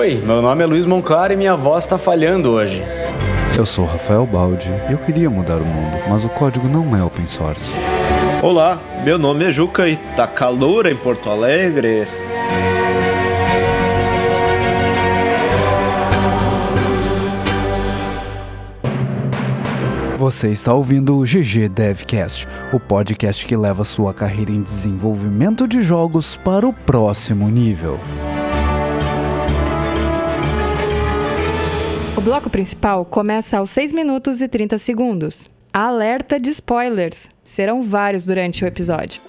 Oi, meu nome é Luiz Monclar e minha voz tá falhando hoje. Eu sou Rafael Baldi e eu queria mudar o mundo, mas o código não é open source. Olá, meu nome é Juca e tá calor em Porto Alegre. Você está ouvindo o GG Devcast, o podcast que leva sua carreira em desenvolvimento de jogos para o próximo nível. O bloco principal começa aos 6 minutos e 30 segundos. Alerta de spoilers! Serão vários durante o episódio.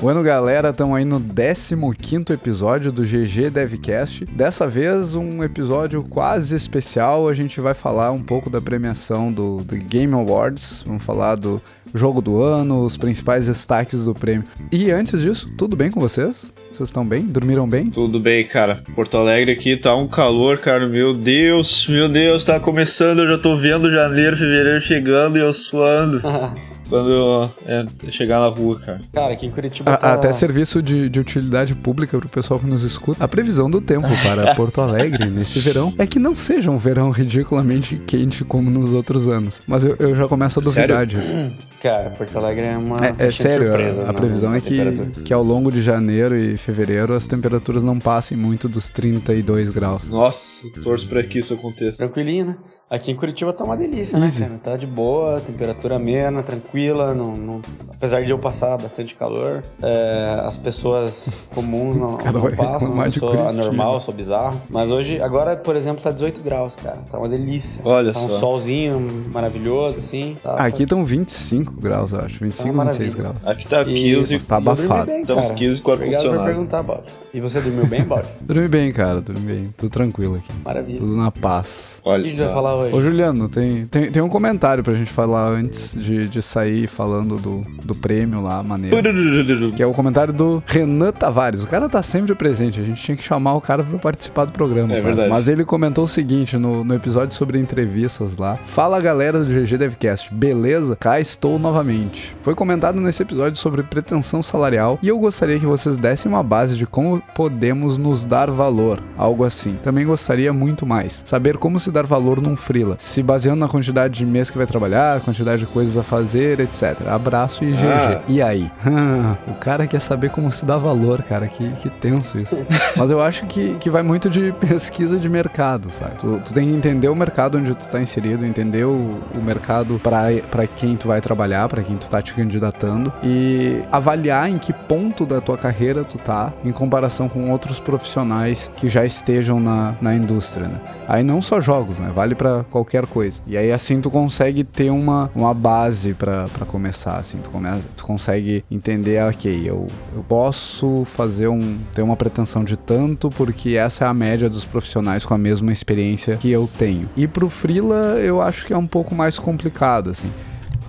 Bueno, galera, estamos aí no 15 episódio do GG Devcast. Dessa vez, um episódio quase especial. A gente vai falar um pouco da premiação do, do Game Awards. Vamos falar do jogo do ano, os principais destaques do prêmio. E antes disso, tudo bem com vocês? Vocês estão bem? Dormiram bem? Tudo bem, cara. Porto Alegre aqui tá um calor, cara. Meu Deus, meu Deus, tá começando. Eu já tô vendo janeiro, fevereiro chegando e eu suando. quando é, chegar na rua, cara. Cara, aqui em Curitiba A- tá... Até serviço de, de utilidade pública pro pessoal que nos escuta. A previsão do tempo para Porto Alegre nesse verão é que não seja um verão ridiculamente quente como nos outros anos. Mas eu, eu já começo a duvidar disso. Cara, Porto Alegre é uma É, é sério, surpresas a, a previsão é que, que ao longo de janeiro e fevereiro as temperaturas não passem muito dos 32 graus. Nossa, torço pra que isso aconteça. Tranquilinho, né? Aqui em Curitiba tá uma delícia, Easy. né, cara? Tá de boa, temperatura amena, tranquila, não, não- apesar de eu passar bastante calor, é, as pessoas comuns não, Cara, não passam, eu sou anormal, sou bizarro. Mas hoje, agora, por exemplo, tá 18 graus, cara. Tá uma delícia. Olha tá um só. solzinho maravilhoso, assim. Tá, Aqui estão 25 graus, eu acho. 25 Tá uma 26 maravilha. graus. Aqui tá 15 Tá E dormi abafado. bem, Tá uns cara. 15 com Obrigado por ar-condicionado. perguntar, Bob. E você dormiu bem, Bob? Dormi bem, cara, dormi bem. Tudo tranquilo aqui. Maravilha. Tudo na paz. Olha só. falar hoje? Ô Juliano, tem, tem, tem um comentário pra gente falar antes de, de sair falando do, do prêmio lá, maneiro. Que é o comentário do Renan Tavares. O cara tá sempre presente. A gente tinha que chamar o cara pra participar do programa. É cara. verdade. Mas ele comentou o seguinte no, no episódio sobre entrevistas lá. Fala galera do GG Devcast, beleza? Cá estou novamente. Foi comentado nesse episódio sobre pretensão salarial e eu gostaria que vocês dessem uma base de como podemos nos dar valor, algo assim. Também gostaria muito mais. Saber como se dar valor num freela, se baseando na quantidade de mês que vai trabalhar, quantidade de coisas a fazer, etc. Abraço e GG. Ah. E aí? o cara quer saber como se dá valor, cara. Que, que tenso isso. Mas eu acho que, que vai muito de pesquisa de mercado, sabe? Tu, tu tem que entender o mercado onde tu tá inserido, entender o, o mercado pra pra quem tu vai trabalhar, pra quem tu tá te candidatando e avaliar em que ponto da tua carreira tu tá em comparação com outros profissionais que já estejam na, na indústria, né? Aí não só jogos, né? Vale qualquer coisa. E aí assim tu consegue ter uma, uma base pra começar, assim. Tu, começa, tu consegue entender, ok, eu, eu posso fazer um... ter uma pretensão de tanto porque essa é a média dos profissionais com a mesma experiência que eu tenho. E pro freela eu acho que é um pouco mais complicado, assim.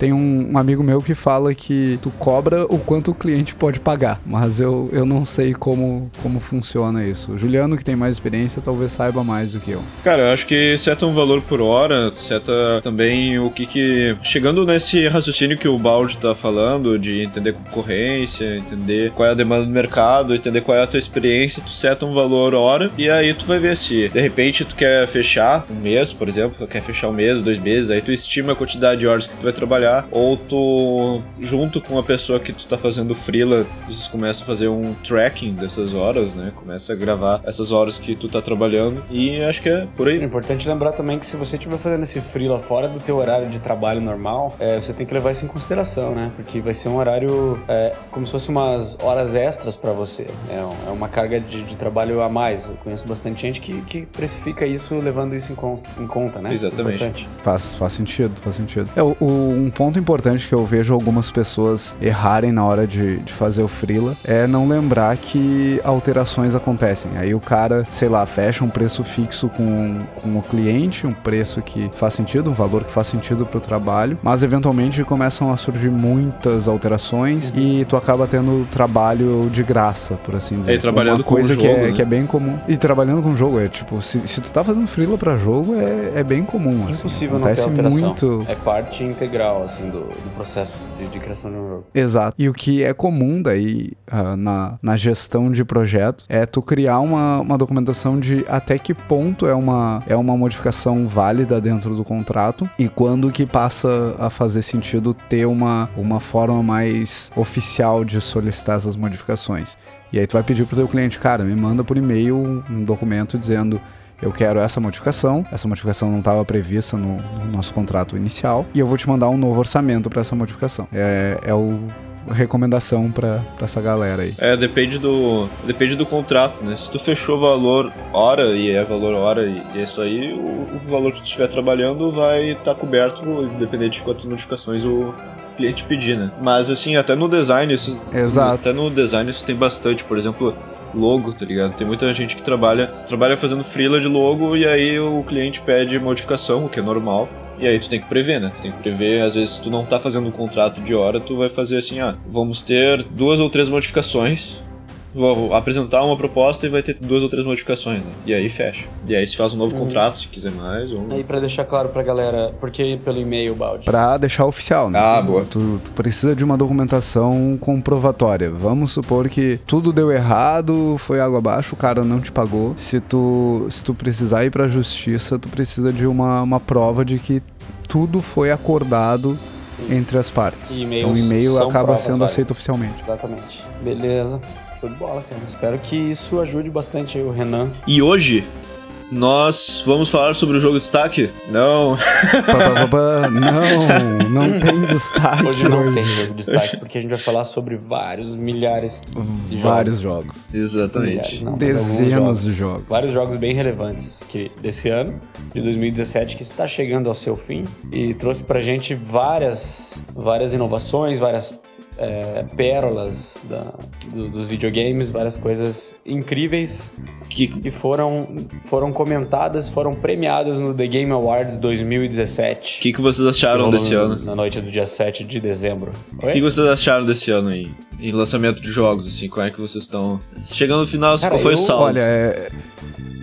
Tem um, um amigo meu que fala que tu cobra o quanto o cliente pode pagar, mas eu, eu não sei como, como funciona isso. O Juliano, que tem mais experiência, talvez saiba mais do que eu. Cara, eu acho que seta um valor por hora, seta também o que que... Chegando nesse raciocínio que o Balde tá falando, de entender concorrência, entender qual é a demanda do mercado, entender qual é a tua experiência, tu seta um valor hora, e aí tu vai ver se, de repente, tu quer fechar um mês, por exemplo, quer fechar um mês, dois meses, aí tu estima a quantidade de horas que tu vai trabalhar, ou tu, junto com a pessoa que tu tá fazendo freela, vocês começam a fazer um tracking dessas horas, né? Começa a gravar essas horas que tu tá trabalhando, e acho que é por aí. É importante lembrar também que se você estiver fazendo esse freela fora do teu horário de trabalho normal, é, você tem que levar isso em consideração, né? Porque vai ser um horário é, como se fosse umas horas extras pra você. É, é uma carga de, de trabalho a mais. Eu conheço bastante gente que, que precifica isso levando isso em, em conta, né? Exatamente. Importante. Faz, faz sentido, faz sentido. É, o- um ponto importante que eu vejo algumas pessoas errarem na hora de, de fazer o freela é não lembrar que alterações acontecem. Aí o cara, sei lá, fecha um preço fixo com, com o cliente, um preço que faz sentido, um valor que faz sentido pro trabalho, mas eventualmente começam a surgir muitas alterações e tu acaba tendo trabalho de graça, por assim dizer. É, e trabalhando Uma com o coisa que, jogo, é, né? que é bem comum. E trabalhando com jogo, é tipo, se, se tu tá fazendo freela pra jogo, é, é bem comum. assim. Impossível não ter alteração. muito. É parte integral geral, assim, do, do processo de, de criação de um jogo. Exato. E o que é comum daí uh, na, na gestão de projeto é tu criar uma, uma documentação de até que ponto é uma, é uma modificação válida dentro do contrato e quando que passa a fazer sentido ter uma, uma forma mais oficial de solicitar essas modificações. E aí tu vai pedir pro teu cliente, cara, me manda por e-mail um documento dizendo eu quero essa modificação, essa modificação não estava prevista no, no, nosso contrato inicial, e eu vou te mandar um novo orçamento para essa modificação. É, é o recomendação para essa galera aí. É, depende do depende do contrato, né? Se tu fechou valor hora e é valor hora e, é isso aí, o, o valor que tu estiver trabalhando vai estar tá coberto, independente de quantas modificações o cliente pedir, né? Mas assim, até no design, isso, Exato. até no design isso tem bastante, por exemplo, logo, tá ligado? Tem muita gente que trabalha, trabalha fazendo freela de logo e aí o cliente pede modificação, o que é normal. E aí tu tem que prever, né? Tu tem que prever, às vezes tu não tá fazendo um contrato de hora, tu vai fazer assim, ah, vamos ter duas ou três modificações vou apresentar uma proposta e vai ter duas ou três modificações, né? E aí fecha. E aí se faz um novo uhum. contrato, se quiser mais. Ou... Aí pra deixar claro pra galera, por que pelo e-mail, Balde? Pra deixar oficial, né? Ah, boa. Tu, tu, precisa de uma documentação comprovatória. Vamos supor que tudo deu errado, foi água abaixo, o cara não te pagou. Se tu, se tu precisar ir pra justiça, tu precisa de uma, uma prova de que tudo foi acordado entre as partes. Então o e-mail acaba sendo aceito oficialmente. Exatamente. Beleza. Show de bola, cara. Espero que isso ajude bastante o Renan. E hoje, nós vamos falar sobre o jogo de destaque? Não. não, não tem destaque. Hoje não hoje. tem jogo de destaque, porque a gente vai falar sobre vários milhares de vários jogos. jogos. Exatamente. Milhares, não, Dezenas de jogos. Vários jogos bem relevantes que desse ano, de 2017, que está chegando ao seu fim e trouxe pra gente várias, várias inovações, várias é, pérolas da, do, dos videogames, várias coisas incríveis que, que foram, foram comentadas, foram premiadas no The Game Awards 2017. O que, que vocês acharam desse no, ano? Na noite do dia 7 de dezembro. O que, que vocês acharam desse ano aí? Em lançamento de jogos, assim, como é que vocês estão. Chegando no final, Cara, qual foi eu, o saldo? Olha, é,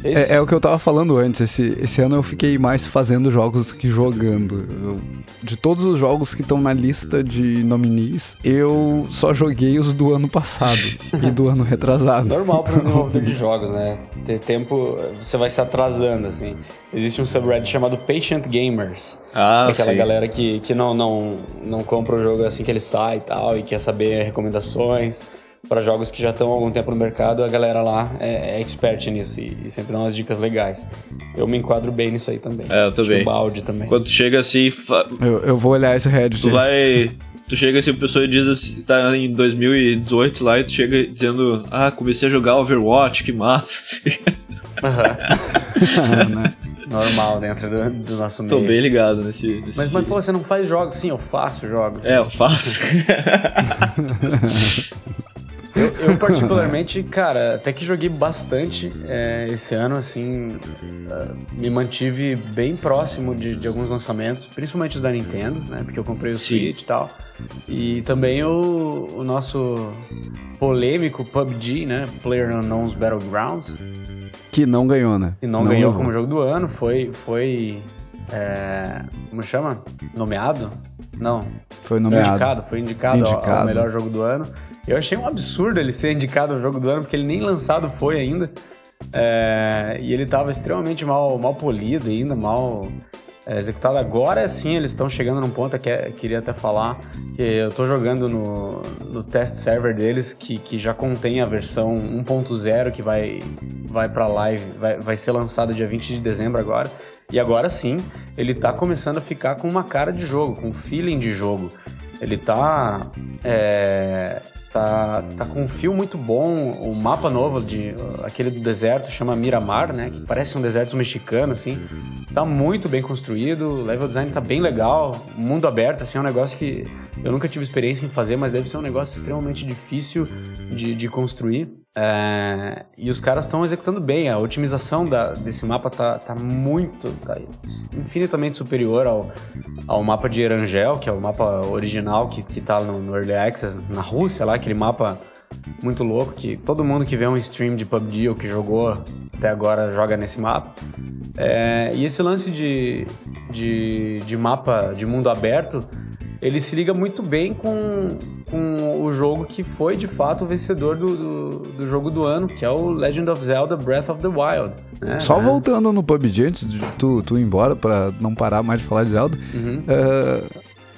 é, é, o que eu tava falando antes. Esse, esse ano eu fiquei mais fazendo jogos do que jogando. Eu, de todos os jogos que estão na lista de nominees, eu só joguei os do ano passado e do ano retrasado. Normal para um desenvolvedor de jogos, né? Ter tempo, você vai se atrasando, assim. Existe um subreddit chamado Patient Gamers. Ah, aquela sim. galera que, que não, não, não compra o jogo assim que ele sai e tal, e quer saber recomendações para jogos que já estão há algum tempo no mercado, a galera lá é, é expert nisso e, e, sempre dá umas dicas legais. Eu me enquadro bem nisso aí também. É, eu também. O balde também. Quando tu chega assim. Fa... Eu, eu vou olhar esse Reddit. Tu vai. Tu chega assim, a pessoa diz assim, tá em 2018 lá e tu chega dizendo, ah, comecei a jogar Overwatch, que massa. Uhum. Normal dentro do, do nosso meio. Tô bem ligado nesse. nesse mas, mas, pô, você não faz jogos? Sim, eu faço jogos. É, eu faço. Eu, eu, particularmente, cara, até que joguei bastante é, esse ano, assim, uh, me mantive bem próximo de, de, alguns lançamentos, principalmente os da Nintendo, né? Porque eu comprei o Sim. Switch e tal. E também o, o nosso polêmico PUBG, né? Player Unknown's Battlegrounds. Que não ganhou, né? E não, não ganhou levou. como jogo do ano, foi. foi é, como chama? Nomeado? Não. Foi nomeado. Indicado, foi indicado, indicado. Ao, ao melhor jogo do ano. Eu achei um absurdo ele ser indicado ao jogo do ano, porque ele nem lançado foi ainda. É, e ele estava extremamente mal, mal polido ainda, mal é, executado. Agora sim eles estão chegando num ponto que é, queria até falar que eu estou jogando no, no test server deles que, que já contém a versão 1.0 que vai, vai para live, vai, vai ser lançada dia 20 de dezembro agora. E agora sim, ele está começando a ficar com uma cara de jogo, com um feeling de jogo. Ele tá. É, Tá, tá com um fio muito bom. O mapa novo, de aquele do deserto, chama Miramar, né? Que parece um deserto mexicano, assim. Tá muito bem construído, o level design tá bem legal. Mundo aberto, assim, é um negócio que eu nunca tive experiência em fazer, mas deve ser um negócio extremamente difícil de, de construir. É, e os caras estão executando bem. A otimização da, desse mapa tá, tá muito, tá infinitamente superior ao, ao mapa de Erangel, que é o mapa original que, que tá no, no Early Access na Rússia, lá, aquele mapa muito louco que todo mundo que vê um stream de PUBG ou que jogou até agora joga nesse mapa. É, e esse lance de, de, de mapa de mundo aberto ele se liga muito bem com, com o jogo que foi de fato o vencedor do, do, do jogo do ano, que é o Legend of Zelda Breath of the Wild. né? Só Né? voltando no PUBG, antes de tu, tu ir embora, pra não parar mais de falar de Zelda. Uhum. eh,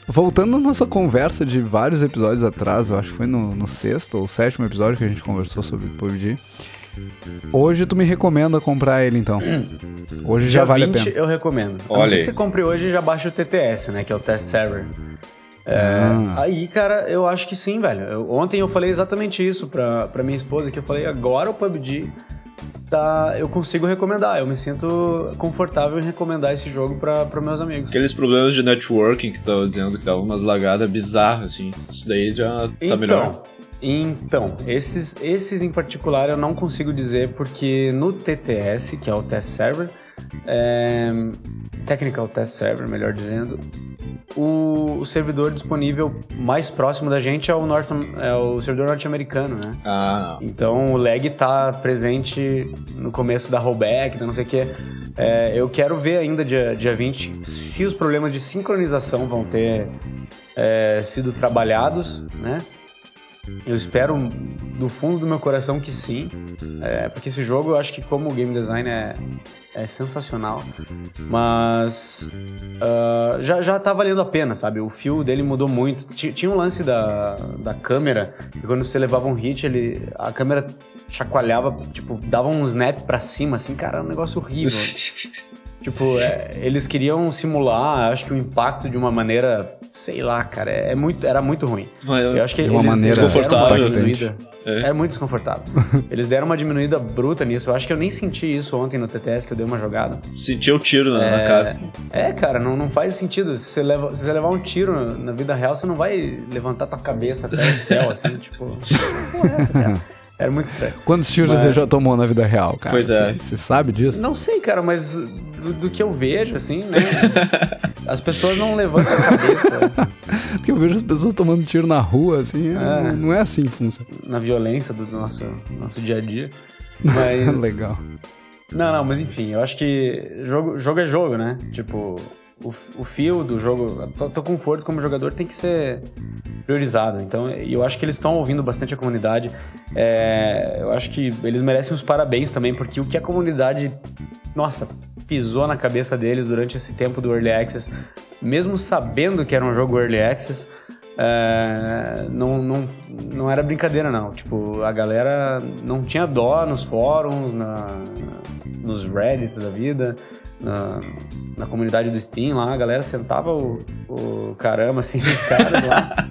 voltando à nossa conversa de vários episódios atrás, eu acho que foi no, no sexto ou sétimo episódio que a gente conversou sobre PUBG. Hoje tu me recomenda comprar ele então. Hoje já Dia vale 20 a pena. eu recomendo. A Olha não ser que você compre hoje e já baixa o TTS, né? Que é o Test Server. É, Ah. Aí, cara, eu acho que sim, velho. Eu- ontem eu falei exatamente isso pra, pra minha esposa, que eu falei, agora o PUBG tá, eu consigo recomendar. Eu me sinto confortável em recomendar esse jogo pra meus amigos. Aqueles problemas de networking que tava dizendo que dava umas lagadas bizarras, assim. Isso daí já tá então, melhor. Então, esses, esses em particular eu não consigo dizer porque no TTS, que é o Test Server, é, Technical Test Server, melhor dizendo, o, o servidor disponível mais próximo da gente é o, norte, é o servidor norte-americano, né? Ah, não. Então o lag tá presente no começo da rollback, da não sei o que. eu quero ver ainda dia, dia 20 se os problemas de sincronização vão ter é, sido trabalhados, né? Eu espero do fundo do meu coração que sim, é, porque esse jogo eu acho que como game design é, é sensacional, mas ah, já, já tá valendo a pena, sabe? O fio dele mudou muito. Ti- Tinha um lance da, da câmera, e quando você levava um hit, ele, a câmera chacoalhava, tipo, dava um snap pra cima, assim, cara, era um negócio horrível. Tipo, é, eles queriam simular, acho que o impacto de uma maneira, sei lá, cara, é muito, era muito ruim. Eu acho que De uma eles maneira deram uma desconfortável, diminuída. É. É. muito desconfortável. eles deram uma diminuída bruta nisso. Eu acho que eu nem senti isso ontem no TTS, que eu dei uma jogada. Sentia o tiro na, na cara. É, cara, não, não faz sentido. Se você, leva, se você levar um tiro na vida real, você não vai levantar tua cabeça até o céu, assim, tipo. Que porra é essa, cara? Era muito estranho. Quantos tiros Mas- você já tomou na vida real, cara? Pois é. Você você sabe disso? Não sei, cara, mas do, do que eu vejo, assim, né? As pessoas não levantam a cabeça Porque eu vejo as pessoas tomando tiro na rua, assim, É. não, não é assim que funciona. na violência do nosso, nosso dia a dia. Mas. Legal. Não, não, mas enfim, eu acho que jogo, jogo é jogo, né? Tipo, o, o fio do jogo, o teu conforto como jogador tem que ser priorizado. Então, eu acho que eles estão ouvindo bastante a comunidade. É, eu acho que eles merecem os parabéns também, porque o que a comunidade, nossa, pisou na cabeça deles durante esse tempo do Early Access, mesmo sabendo que era um jogo Early Access, é, não, não, não era brincadeira, não. Tipo, a galera não tinha dó nos fóruns, na, nos Reddits da vida, na, na comunidade do Steam lá, a galera sentava o, o caramba assim nos caras lá.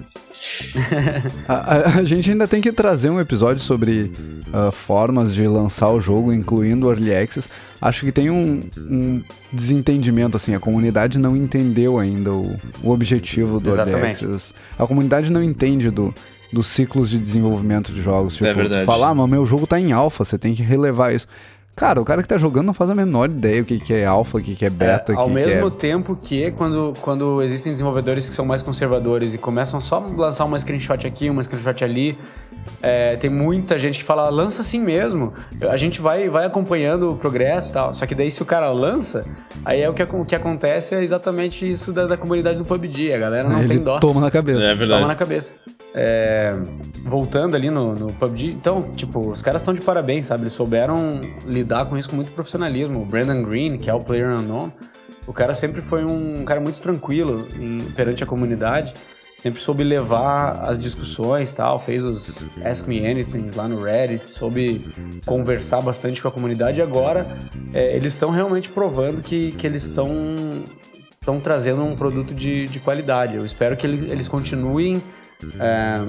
A, a- a gente ainda tem que trazer um episódio sobre ah, formas de lançar o jogo, incluindo o Early Access. Acho que tem um, um desentendimento, assim, a comunidade não entendeu ainda o, o objetivo do Early Exatamente. Access. A comunidade não entende do, dos ciclos de desenvolvimento de jogos. Tipo, É verdade. falar, ah, mas meu jogo tá em alfa, você tem que relevar isso. Cara, o cara que tá jogando não faz a menor ideia o que, que é alfa, o que, que é beta, É, ao que, mesmo que tempo que quando, quando existem desenvolvedores que são mais conservadores e começam só a lançar uma screenshot aqui, uma screenshot ali, é, tem muita gente que fala, lança assim mesmo. A gente vai, vai acompanhando o progresso e tal. Só que daí se o cara lança, aí é o que, o que acontece é exatamente isso da, da comunidade do PUBG. A galera não é. tem Ele dó. toma na cabeça. É Toma verdade. na cabeça. É, voltando ali no, no PUBG, então, tipo, os caras estão de parabéns, sabe? Eles souberam lidar com isso com muito profissionalismo. O Brandon Green, que é o Player Unknown, o cara sempre foi um cara muito tranquilo em- perante a comunidade. Sempre soube levar as discussões tal, fez os Ask Me Anythings lá no Reddit, soube conversar bastante com a comunidade e agora é, eles estão realmente provando que, que eles estão trazendo um produto de, de qualidade. Eu espero que ele- eles continuem é,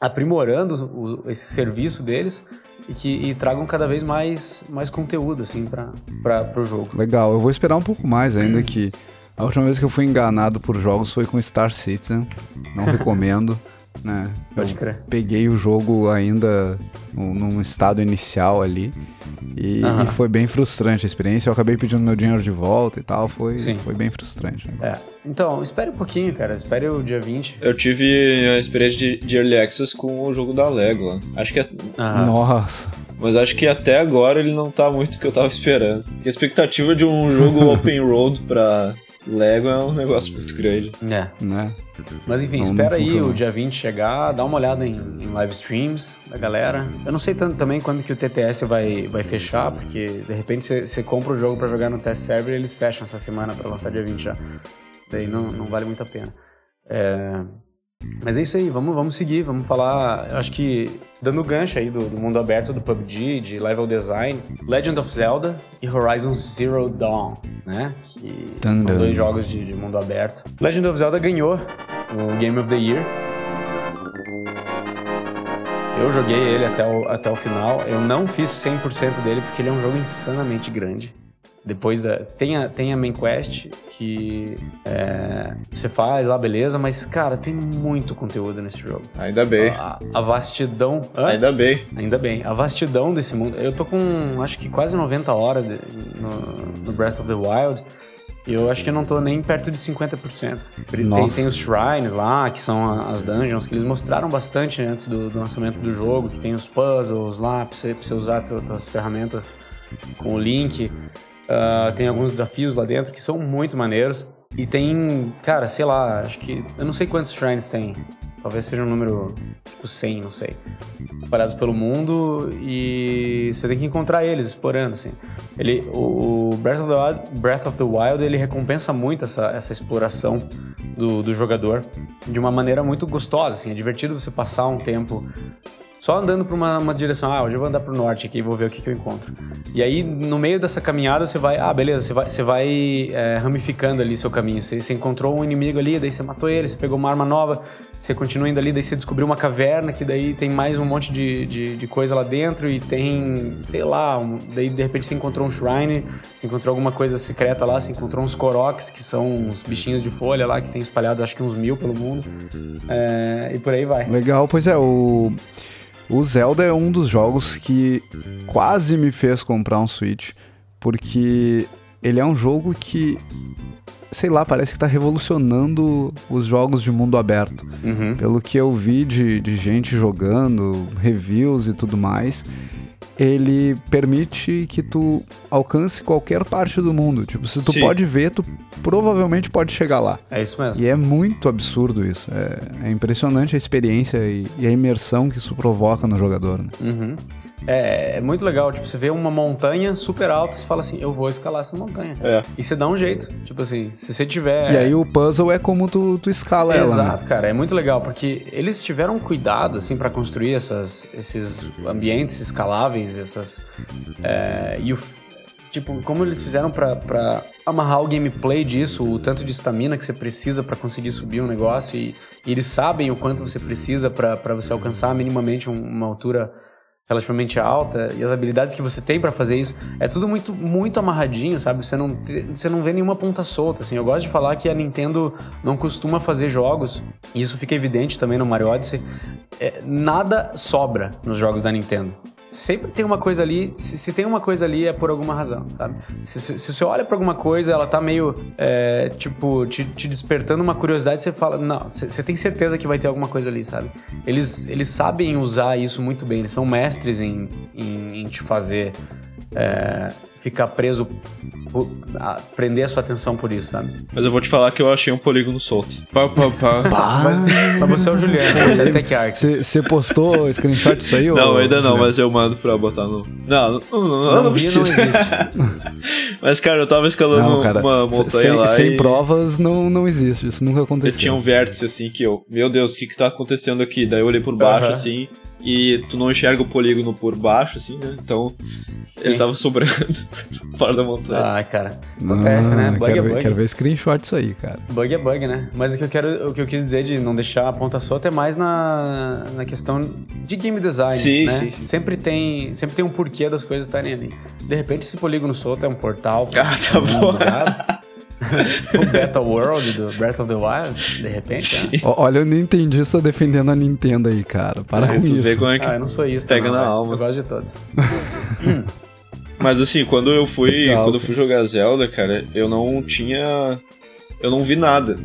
aprimorando o- esse serviço deles e que e tragam cada vez mais, mais conteúdo assim para o jogo. Legal, eu vou esperar um pouco mais ainda que a última vez que eu fui enganado por jogos foi com Star Citizen. Não recomendo, né? Pode eu crer. peguei o jogo ainda num estado inicial ali e, e foi bem frustrante a experiência. Eu acabei pedindo meu dinheiro de volta e tal, foi, Sim. foi bem frustrante. né? É. Então, espere um pouquinho, cara. Espere o dia 20. Eu tive a experiência de, de Early Access com o jogo da Lego. Acho que é-. Nossa, Mas acho que até agora ele não tá muito o que eu tava esperando. Porque a expectativa de um jogo open road pra Lego é um negócio muito grande. É. Né? Mas enfim, Não- não espera aí funcionou. o dia 20 chegar, dá uma olhada em, em live streams da galera. Eu não sei tanto também quando que o TTS vai, vai fechar, porque de repente você- compra o jogo pra jogar no test server e eles fecham essa semana pra lançar dia 20 já. Daí não, não vale muito a pena. É, Mas é isso aí, vamos, vamos seguir, vamos falar. Eu acho que dando gancho aí do, do mundo aberto do PUBG, de level design, Legend of Zelda e Horizon Zero Dawn, né? Que são dois jogos de, de mundo aberto. Legend of Zelda ganhou o Game of the Year. Eu joguei ele até o, até o final. Eu não fiz 100% dele porque ele é um jogo insanamente grande. Depois da. Tem a, tem a main quest que é, você faz lá, beleza, mas, cara, tem muito conteúdo nesse jogo. Ainda bem. A, a vastidão. Hã? Ainda bem. Ainda bem. A vastidão desse mundo. Eu tô com acho que quase 90 horas de- no, no Breath of the Wild. E eu acho que eu não tô nem perto de 50%. Tem, tem os shrines lá, que são as dungeons, que eles mostraram bastante antes do, do lançamento do jogo, que tem os puzzles lá pra você, pra você usar tuas ferramentas com o Link. Ah, tem alguns desafios lá dentro que são muito maneiros. E tem, cara, sei lá, acho que. Eu não sei quantos shrines tem. Talvez seja um número tipo 100, não sei. Espalhados pelo mundo e você tem que encontrar eles explorando, assim. Ele, o Breath of the Wild, Breath of the Wild ele recompensa muito essa, essa exploração do, do jogador de uma maneira muito gostosa, assim. É divertido você passar um tempo só andando pra uma, uma direção. Ah, hoje eu vou andar pro norte aqui vou ver o que, que eu encontro. E aí, no meio dessa caminhada, você vai. Ah, beleza, você vai, você vai é, ramificando ali seu caminho. Você, você encontrou um inimigo ali, daí você matou ele, você pegou uma arma nova, você continua indo ali, daí você descobriu uma caverna, que daí tem mais um monte de, de, de coisa lá dentro e tem, sei lá, um- daí de repente você encontrou um shrine, você encontrou alguma coisa secreta lá, você encontrou uns koroks, que são uns bichinhos de folha lá, que tem espalhados acho que uns mil pelo mundo. É, e por aí vai. Legal, pois é, o. O Zelda é um dos jogos que quase me fez comprar um Switch, porque ele é um jogo que, sei lá, parece que tá revolucionando os jogos de mundo aberto. Uhum. Pelo que eu vi de, de gente jogando, reviews e tudo mais, ele permite que tu alcance qualquer parte do mundo. Tipo, se tu Sim. pode ver, tu provavelmente pode chegar lá. É isso mesmo. E é muito absurdo isso. É, é impressionante a experiência e, e a imersão que isso provoca no jogador. Né? Uhum. É, é muito legal, tipo, você vê uma montanha super alta, você fala assim, eu vou escalar essa montanha. É. E você dá um jeito. Tipo assim, se você tiver. E aí o puzzle é como tu, tu escala ela. né? Exato, cara, é muito legal, porque eles tiveram cuidado, assim, para construir essas, esses ambientes escaláveis, essas. é, e o. Tipo, como eles fizeram pra, pra amarrar o gameplay disso, o tanto de estamina que você precisa pra conseguir subir um negócio, e, e eles sabem o quanto você precisa pra pra você alcançar minimamente um- uma altura relativamente alta e as habilidades que você tem pra fazer isso é tudo muito muito amarradinho sabe? Você não você não vê nenhuma ponta solta assim. Eu gosto de falar que a Nintendo não costuma fazer jogos e isso fica evidente também no Mario Odyssey É, nada sobra nos jogos da Nintendo sempre tem uma coisa ali se, se tem uma coisa ali é por alguma razão sabe? Se, se, se você olha pra alguma coisa ela tá meio é, tipo te, te despertando uma curiosidade você fala não você tem certeza que vai ter alguma coisa ali sabe? Eles eles sabem usar isso muito bem eles são mestres em, em, em te fazer é, ficar preso por- a- prender a sua atenção por isso sabe Mas eu vou te falar que eu achei um polígono solto. Pá, pá, pá. mas, mas você é o Juliano você é Tech Arcs Você postou screenshot disso aí? Não, ô, ainda não, mas eu mando pra botar no. Não, não, não, não, não, precisa. não existe mas, cara, eu tava escalando Não, cara, uma montanha sem, lá sem e provas não, não existe, isso nunca eu aconteceu. tinha um vértice assim que eu, meu Deus, o que que tá acontecendo aqui? Daí eu olhei por baixo Aham. assim e tu não enxerga o polígono por baixo assim, né? Então ele Sim. tava sobrando fora da montanha. ah cara acontece né bug quero, é ver, bug quero ver screenshot isso aí, cara. Bug é bug, né? Mas o que eu quero, o que eu quis dizer de não deixar a ponta solta é mais na, na questão de game design, Sim, né? sim, sim. Sempre tem, sempre tem um porquê das coisas estarem ali. De repente esse polígono solto é um portal. Ah, tá um bom. o Beta World do Breath of the Wild, de repente. né? Ó, Olha o Nintendista defendendo a Nintendo aí, cara. Para Aí com tu vê isso. como é que Ah, eu não sou isso. Pega não, na velho. alma. Eu gosto de todos. Mas assim, quando eu fui, Legal, quando eu fui jogar Zelda, cara, eu não tinha eu não vi nada.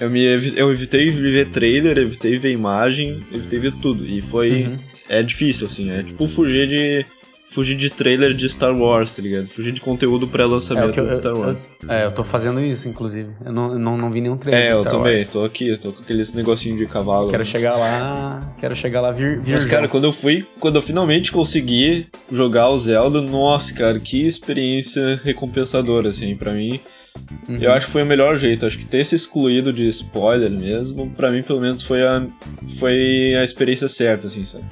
Eu me evi- eu evitei ver trailer, evitei ver imagem, evitei ver tudo e foi Uhum. é difícil assim, é tipo fugir de fugir de trailer de Star Wars, tá ligado? Fugir de conteúdo É, pré-lançamento eu, de Star eu- Wars. eu- é, eu tô fazendo isso, inclusive. Eu não, eu não, não vi nenhum trailer É, eu Star também, Wars. tô aqui, tô com aqueles negocinho de cavalo. Quero chegar lá. Quero chegar lá vir, vir Mas, cara, quando eu fui, quando eu finalmente consegui jogar o Zelda, nossa, cara, que experiência recompensadora, assim, pra mim. Uhum. Eu acho que foi o melhor jeito. Acho que ter se excluído de spoiler mesmo, pra mim, pelo menos, foi a, foi a experiência certa, assim, sabe?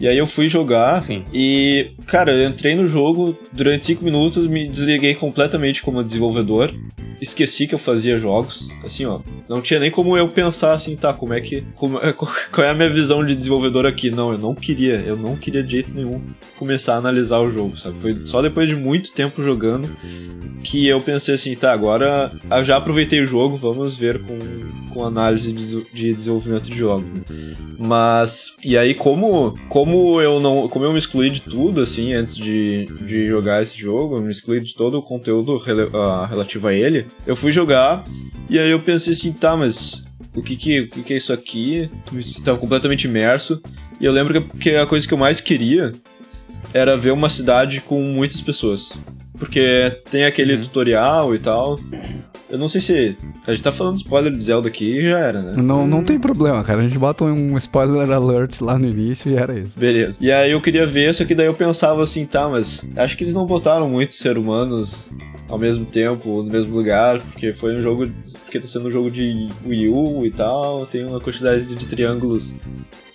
E aí eu fui jogar Sim. e, cara, eu entrei no jogo, durante 5 minutos me desliguei completamente como desenvolvedor. Esqueci que eu fazia jogos, assim, ó. Não tinha nem como eu pensar assim, tá, como é que. como- qual é a minha visão de desenvolvedor aqui? Não, eu não queria, eu não queria de jeito nenhum começar a analisar o jogo, sabe? Foi só depois de muito tempo jogando que eu pensei assim, tá, agora eu já aproveitei o jogo, vamos ver com, com análise de, de desenvolvimento de jogos, né? Mas, e aí como, como eu não, como eu me excluí de tudo, assim, antes de, de jogar esse jogo, eu me excluí de todo o conteúdo rele, ah, relativo a ele, eu fui jogar e aí eu pensei assim, tá, mas o que que, o que, que é isso aqui? Eu Tava completamente imerso e eu lembro que, que a coisa que eu mais queria era ver uma cidade com muitas pessoas. Porque tem aquele Uhum. tutorial e tal. Eu não sei se. A gente tá falando spoiler de Zelda aqui e já era, né? Não, não tem problema, cara. A gente bota um spoiler alert lá no início e era isso. Beleza. E aí eu queria ver, só que daí eu pensava assim, tá, mas acho que eles não botaram muitos seres humanos ao mesmo tempo, no mesmo lugar, porque foi um jogo. Porque tá sendo um jogo de Wii U e tal, tem uma quantidade de triângulos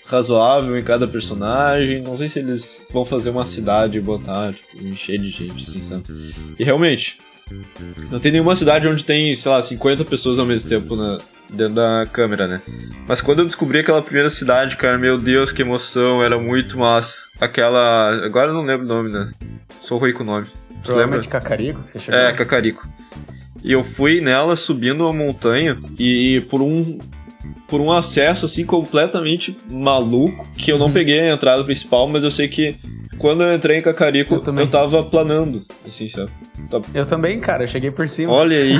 razoável em cada personagem. Não sei se eles vão fazer uma cidade e botar, tipo, encher de gente, assim, sabe? E realmente, não tem nenhuma cidade onde tem, sei lá, 50 pessoas ao mesmo tempo na, dentro da câmera, né? Mas quando eu descobri aquela primeira cidade, cara, meu Deus, que emoção, era muito massa. Aquela. Agora eu não lembro o nome, né? Sou ruim com o nome. Tu lembra? Provavelmente Cacarico que você chegou. É, Cacarico. E eu fui nela subindo uma montanha e por um por um acesso assim completamente maluco, que eu não Uhum. peguei a entrada principal, mas eu sei que quando eu entrei em Cacarico, Eu eu, também. tava planando, assim, sabe? Eu também, cara. Eu cheguei por cima. Olha aí.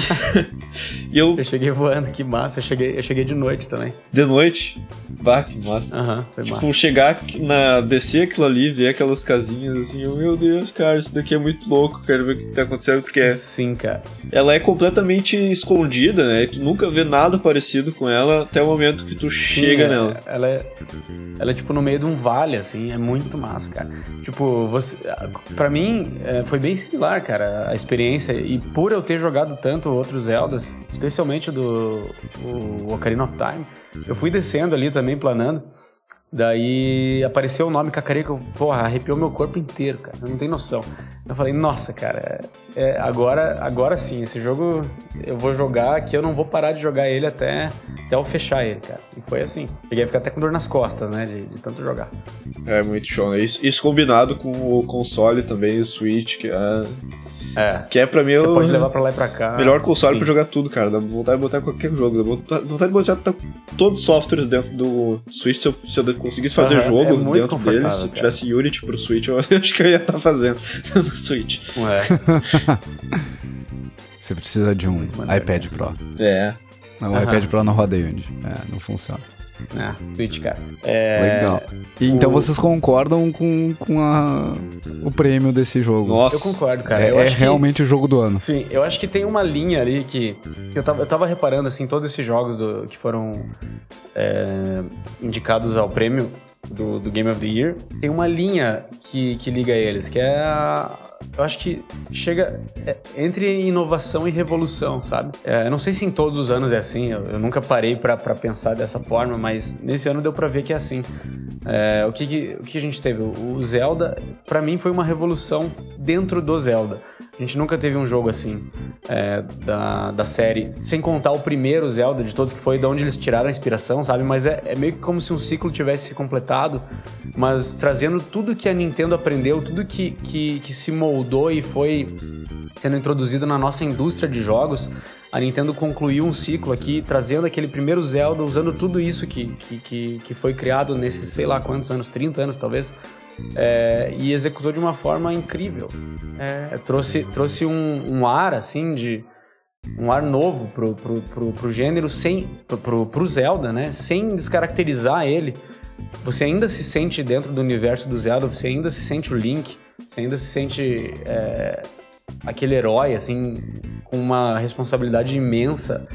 eu, Eu cheguei voando, que massa. Eu cheguei, eu cheguei de noite também. de noite, bah, que massa. Aham, foi Tipo, massa. chegar na. descer aquilo ali, ver aquelas casinhas assim, eu, meu Deus, cara, isso daqui é muito louco, quero ver o que que tá acontecendo, porque Sim, cara. ela é completamente escondida, né? E tu nunca vê nada parecido com ela até o momento que tu chega Sim, é- nela. Ela é, ela é tipo no meio de um vale, assim, é muito massa, cara. Tipo, você, pra mim é, foi bem similar, cara, a experiência. E por eu ter jogado tanto outros Zeldas, especialmente do o Ocarina of Time, eu fui descendo ali também, planando. Daí apareceu o nome Cacarico, porra, arrepiou meu corpo inteiro, cara. Você não tem noção. Eu falei, nossa, cara, é, é, agora, agora sim, esse jogo eu vou jogar que eu não vou parar de jogar ele até, até eu fechar ele, cara. E foi assim. Cheguei a ficar até com dor nas costas, né, de, de tanto jogar. É muito show, né? Isso, isso combinado com o console também, o Switch, que é, É. que é pra mim Você o pode levar pra lá e pra cá. melhor console Sim. pra jogar tudo, cara. Dá vontade de botar qualquer jogo. Dá vontade de botar todos os softwares dentro do Switch. Se eu, se eu conseguisse fazer Aham, jogo é dentro dele, confortável, se eu cara. tivesse Unity pro Switch, eu acho que eu ia estar fazendo no Switch. É. Você precisa de um iPad Pro. É. Não, o Aham. iPad Pro não roda Unity. É, não funciona. É, Switch, cara. É, Legal. E, então o- vocês concordam com, com a, o prêmio desse jogo? Nossa. Eu concordo, cara. é eu é acho que- realmente o jogo do ano. Sim, eu acho que tem uma linha ali que. que eu, tava, eu tava reparando, assim, todos esses jogos do- que foram é, indicados ao prêmio do, do Game of the Year, tem uma linha que, que liga eles, que é a. Eu acho que chega é, entre inovação e revolução, sabe? É, eu não sei se em todos os anos é assim, eu, eu nunca parei pra pensar dessa forma, mas nesse ano deu pra ver que é assim. É, o que, que- o que a gente teve? O Zelda, pra mim, foi uma revolução dentro do Zelda. A gente nunca teve um jogo assim é, da, da série, sem contar o primeiro Zelda de todos, que foi de onde eles tiraram a inspiração, sabe? Mas é, é meio que como se um ciclo tivesse se completado, mas trazendo tudo que a Nintendo aprendeu, tudo que, que, que se moldou e foi sendo introduzido na nossa indústria de jogos. A Nintendo concluiu um ciclo aqui, trazendo aquele primeiro Zelda, usando tudo isso que, que, que, que foi criado nesses, sei lá quantos anos, 30 anos talvez, é, e executou de uma forma incrível. É, trouxe trouxe um, um ar, assim, de... Um ar novo pro, pro, pro, pro gênero, sem, pro, pro, pro Zelda, né? Sem descaracterizar ele. Você ainda se sente dentro do universo do Zelda, você ainda se sente o Link, você ainda se sente é, aquele herói, assim, com uma responsabilidade imensa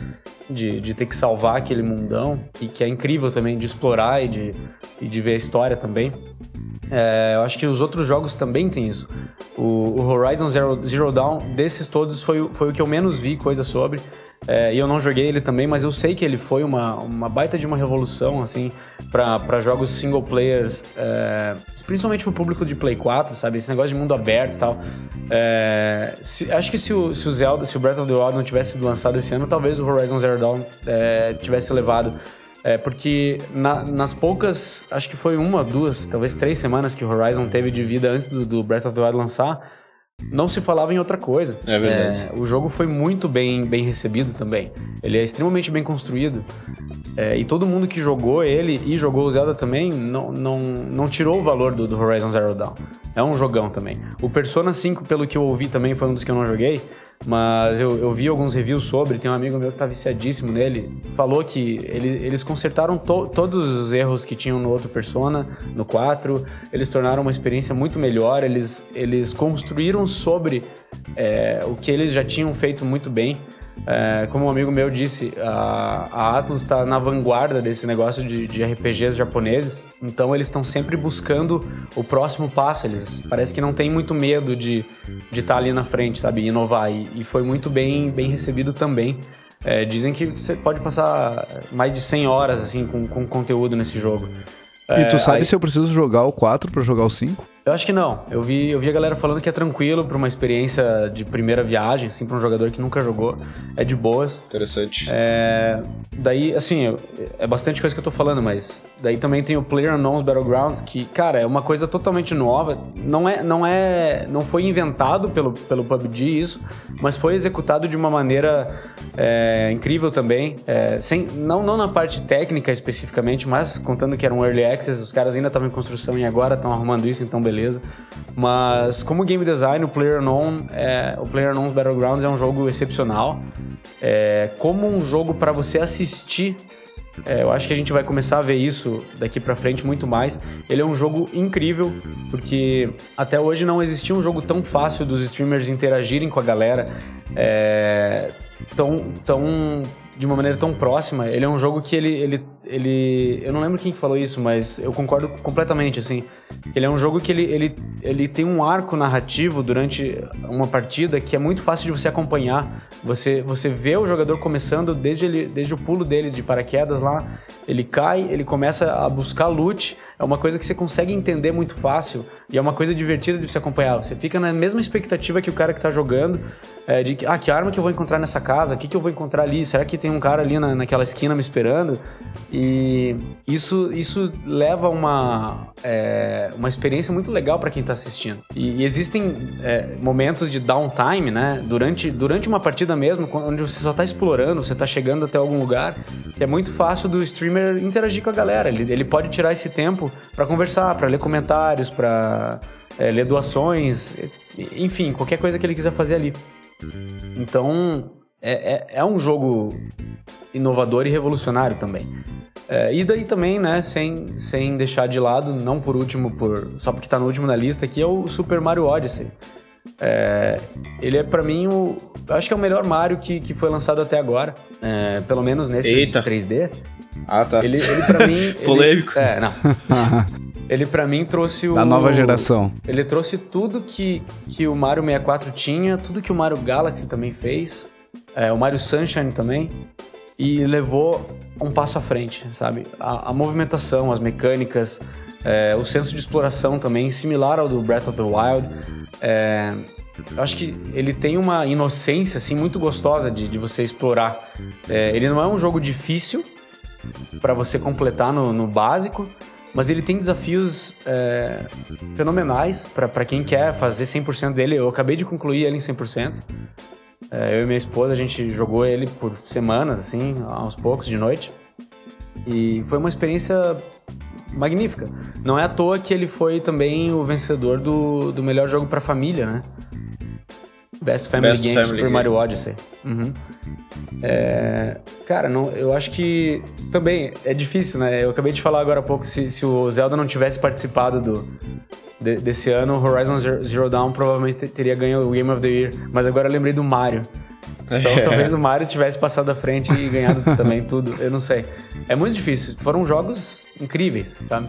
de, de ter que salvar aquele mundão, e que é incrível também de explorar e de, e de ver a história também. É, eu acho que os outros jogos também têm isso. O, o Horizon Zero, Zero Dawn, desses todos, foi, foi o que eu menos vi coisa sobre. É, e eu não joguei ele também, mas eu sei que ele foi uma, uma baita de uma revolução, assim, para jogos single players, é, principalmente pro público de Play 4, sabe? Esse negócio de mundo aberto e tal. É, se, acho que se o, se o Zelda, se o Breath of the Wild não tivesse sido lançado esse ano, talvez o Horizon Zero Dawn é, tivesse levado. É, porque na, nas poucas, acho que foi uma, duas, talvez três semanas que o Horizon teve de vida antes do, do Breath of the Wild lançar, não se falava em outra coisa. É verdade. É, o jogo foi muito bem, bem recebido também. Ele é extremamente bem construído. É, e todo mundo que jogou ele e jogou o Zelda também não, não, não tirou o valor do, do Horizon Zero Dawn. É um jogão também. O Persona 5, pelo que eu ouvi também, foi um dos que eu não joguei. Mas eu, eu vi alguns reviews sobre, tem um amigo meu que tá viciadíssimo nele. Falou que ele, eles consertaram to, todos os erros que tinham no outro Persona, no 4. Eles tornaram uma experiência muito melhor. Eles, eles construíram sobre é, o que eles já tinham feito muito bem. É, como um amigo meu disse, a, a Atlus está na vanguarda desse negócio de, de RPGs japoneses, então eles estão sempre buscando o próximo passo. Eles parece que não tem muito medo de estar de tá ali na frente, sabe, inovar. E, e foi muito bem, bem recebido também. É, dizem que você pode passar mais de 100 horas assim com, com conteúdo nesse jogo. E tu É, sabe aí- se eu preciso jogar o 4 pra jogar o 5? Eu acho que não. Eu vi, eu vi a galera falando que é tranquilo pra uma experiência de primeira viagem, assim, pra um jogador que nunca jogou. É de boas. Interessante. É, daí, assim, é bastante coisa que eu tô falando, mas daí também tem o Player Unknown's Battlegrounds, que, cara, é uma coisa totalmente nova. Não é, não é, não foi inventado pelo, pelo PUBG isso, mas foi executado de uma maneira é, incrível também. É, sem, não, não na parte técnica especificamente, mas contando que era um early access, os caras ainda estavam em construção e agora estão arrumando isso, então beleza. Mas como game design, o Player Unknown, é, o Player Unknown's Battlegrounds é um jogo excepcional. É, como um jogo para você assistir é, eu acho que a gente vai começar a ver isso daqui pra frente muito mais. Ele é um jogo incrível, porque até hoje não existia um jogo tão fácil dos streamers interagirem com a galera, é, tão, tão, de uma maneira tão próxima. Ele é um jogo que ele, ele, ele... Eu não lembro quem falou isso, mas eu concordo completamente, assim. Ele é um jogo que ele, ele, ele tem um arco narrativo durante uma partida que é muito fácil de você acompanhar. Você, você vê o jogador começando desde, ele, desde o pulo dele de paraquedas lá, ele cai, ele começa a buscar loot. É uma coisa que você consegue entender muito fácil e é uma coisa divertida de se acompanhar. Você fica na mesma expectativa que o cara que tá jogando, é, de que, ah, que arma que eu vou encontrar nessa casa? O que, que eu vou encontrar ali? Será que tem um cara ali na, naquela esquina me esperando? E isso, isso leva uma, é, uma experiência muito legal para quem tá assistindo. E, e existem é, momentos de downtime, né? Durante, durante uma partida mesmo, onde você só tá explorando, você tá chegando até algum lugar, que é muito fácil do streamer interagir com a galera. Ele, ele pode tirar esse tempo para conversar, para ler comentários, para é, ler doações, enfim, qualquer coisa que ele quiser fazer ali. Então, é, é, é um jogo inovador e revolucionário também. É, e daí também, né, sem, sem deixar de lado, não por último, por só porque tá no último na lista aqui, é o Super Mario Odyssey. É, ele é pra mim o. eu Acho que é o melhor Mario que, que foi lançado até agora. É, pelo menos nesse Eita. 3D. Ah, tá. Ele, ele pra mim. ele- Polêmico. é, não. Ele pra mim trouxe o. Da nova geração. Ele trouxe tudo que, que o Mario 64 tinha, tudo que o Mario Galaxy também fez, é, o Mario Sunshine também, e levou um passo à frente, sabe? A, a movimentação, as mecânicas, é, o senso de exploração também, similar ao do Breath of the Wild. É, eu acho que ele tem uma inocência assim muito gostosa de, de você explorar. É, ele não é um jogo difícil para você completar no, no básico, mas ele tem desafios é, fenomenais para quem quer fazer 100% dele. Eu acabei de concluir ele em 100%. É, eu e minha esposa, a gente jogou ele por semanas, assim, aos poucos, de noite. E foi uma experiência magnífica. Não é à toa que ele foi também o vencedor do, do melhor jogo para família, né? Best Family Best Game, Family Super Game. Mario Odyssey. Uhum. É, cara, não, eu acho que também é difícil, né? Eu acabei de falar agora há pouco, se, se o Zelda não tivesse participado do, de- desse ano, Horizon Zero, Zero Dawn provavelmente te- teria ganho o Game of the Year. Mas agora eu lembrei do Mario. Então É. talvez o Mario tivesse passado à frente e ganhado também tudo. Eu não sei. É muito difícil. Foram jogos incríveis, sabe?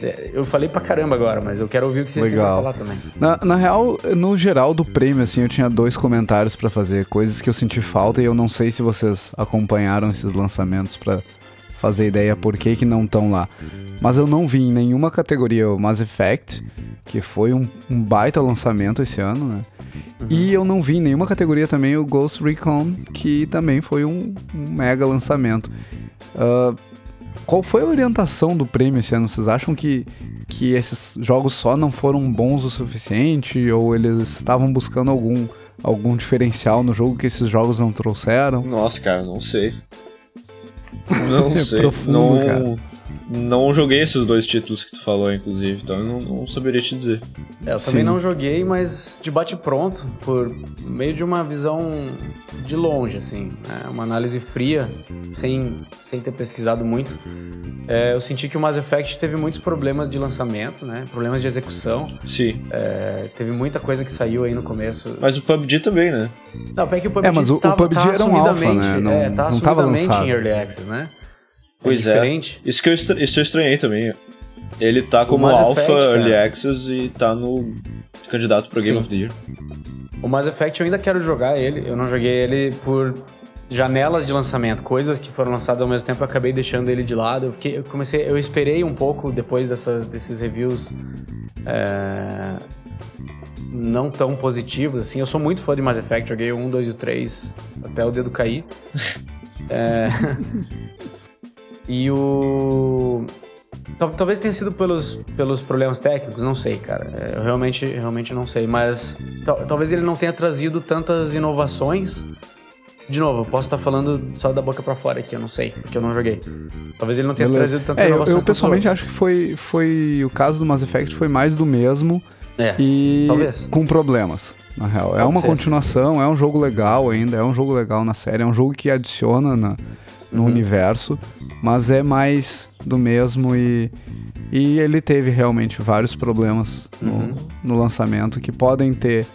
É, Eu falei pra caramba agora, mas eu quero ouvir o que vocês têm pra Legal. falar também. Na, na real, no geral do prêmio, assim, eu tinha dois comentários pra fazer, coisas que eu senti falta e eu não sei se vocês acompanharam esses lançamentos pra fazer ideia por que que não estão lá. Mas eu não vi em nenhuma categoria o Mass Effect, que foi um, um baita lançamento esse ano, né? E eu não vi em nenhuma categoria também o Ghost Recon, que também foi um, um mega lançamento. Ah, qual foi a orientação do prêmio esse ano? Vocês acham que, que esses jogos só não foram bons o suficiente? Ou eles estavam buscando algum, algum diferencial no jogo que esses jogos não trouxeram? Nossa, cara, não sei. Não sei. Profundo, não, cara. Não joguei esses dois títulos que tu falou, inclusive, então eu não, não saberia te dizer. É, eu também Sim. não joguei, mas de bate pronto, por meio de uma visão de longe, assim, né? uma análise fria, sem, sem ter pesquisado muito. É, eu senti que o Mass Effect teve muitos problemas de lançamento, né? Problemas de execução. Sim. É, teve muita coisa que saiu aí no começo. Mas o PUBG também, né? Não, é que o PUBG, É, mas o- o tava, PUBG tá era um alpha, né? Não- é, tá não tava assumidamente lançado. em Early Access, né? Pois é. diferente. Isso que eu, estra- isso eu estranhei também. Ele tá como Alpha Effect, cara. Early Access e tá no candidato pro Game Sim. of the Year. O Mass Effect eu ainda quero jogar ele. Eu não joguei ele por janelas de lançamento, coisas que foram lançadas ao mesmo tempo, eu acabei deixando ele de lado. Eu fiquei, eu comecei, eu esperei um pouco depois dessas, desses reviews é, não tão positivos assim. Eu sou muito fã de Mass Effect, joguei o 1, 2 e o 3 até o dedo cair. É, e o Tal- Talvez tenha sido pelos, pelos problemas técnicos, não sei, cara. É, Eu realmente, realmente não sei. Mas tal- talvez ele não tenha trazido tantas inovações. De novo, eu posso estar falando só da boca pra fora aqui, eu não sei, porque eu não joguei. Talvez ele não tenha Beleza. trazido tantas É, eu, inovações. eu pessoalmente quanto acho que foi, foi. O caso do Mass Effect foi mais do mesmo. É, e talvez. com problemas, na real. é Pode uma ser. continuação, é um jogo legal ainda, é um jogo legal na série, é um jogo que adiciona na- no Uhum. universo, mas é mais do mesmo e, e ele teve realmente vários problemas no, Uhum. no lançamento que podem ter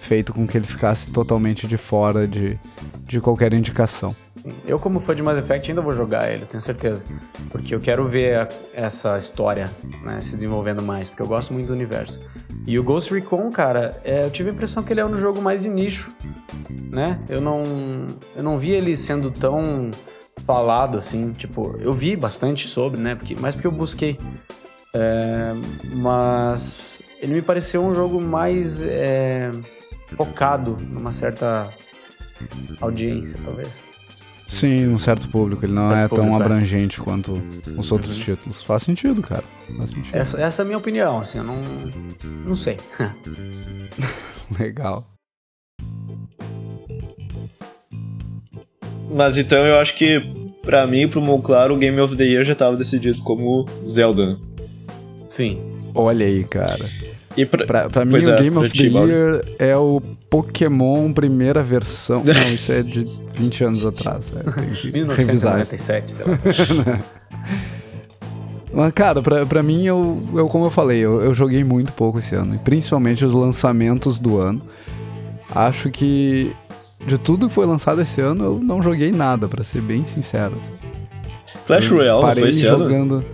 feito com que ele ficasse totalmente de fora de, de qualquer indicação. Eu, como fã de Mass Effect, ainda vou jogar ele, tenho certeza. Porque eu quero ver a- essa história né, se desenvolvendo mais, porque eu gosto muito do universo. E o Ghost Recon, cara, é, eu tive a impressão que ele é um jogo mais de nicho, né? Eu não, eu não vi ele sendo tão falado assim, tipo, eu vi bastante sobre, né? Porque, mais porque eu busquei. É, mas ele me pareceu um jogo mais é, focado numa certa audiência, talvez. Sim, um certo público, ele não Certo é tão público, é. abrangente quanto os outros títulos. Faz sentido, cara. Faz sentido. Essa, essa é a minha opinião, assim, eu não, não sei. Legal. Mas então eu acho que, pra mim e pro Mon Claro, o Game of the Year já tava decidido como Zelda. né? Sim. Olha aí, cara. E pra, Pra, pra mim, Pois o é, Game of the. Year é o Pokémon primeira versão. Não, isso é de 20 anos atrás. É, tem que revisar. isso. 1997, sei lá. Mas, cara, pra, pra mim, eu, eu, como eu falei, eu, eu joguei muito pouco esse ano. E principalmente os lançamentos do ano. Acho que de tudo que foi lançado esse ano, eu não joguei nada, pra ser bem sincero. Clash Eu Royale parei foi esse ano? jogando.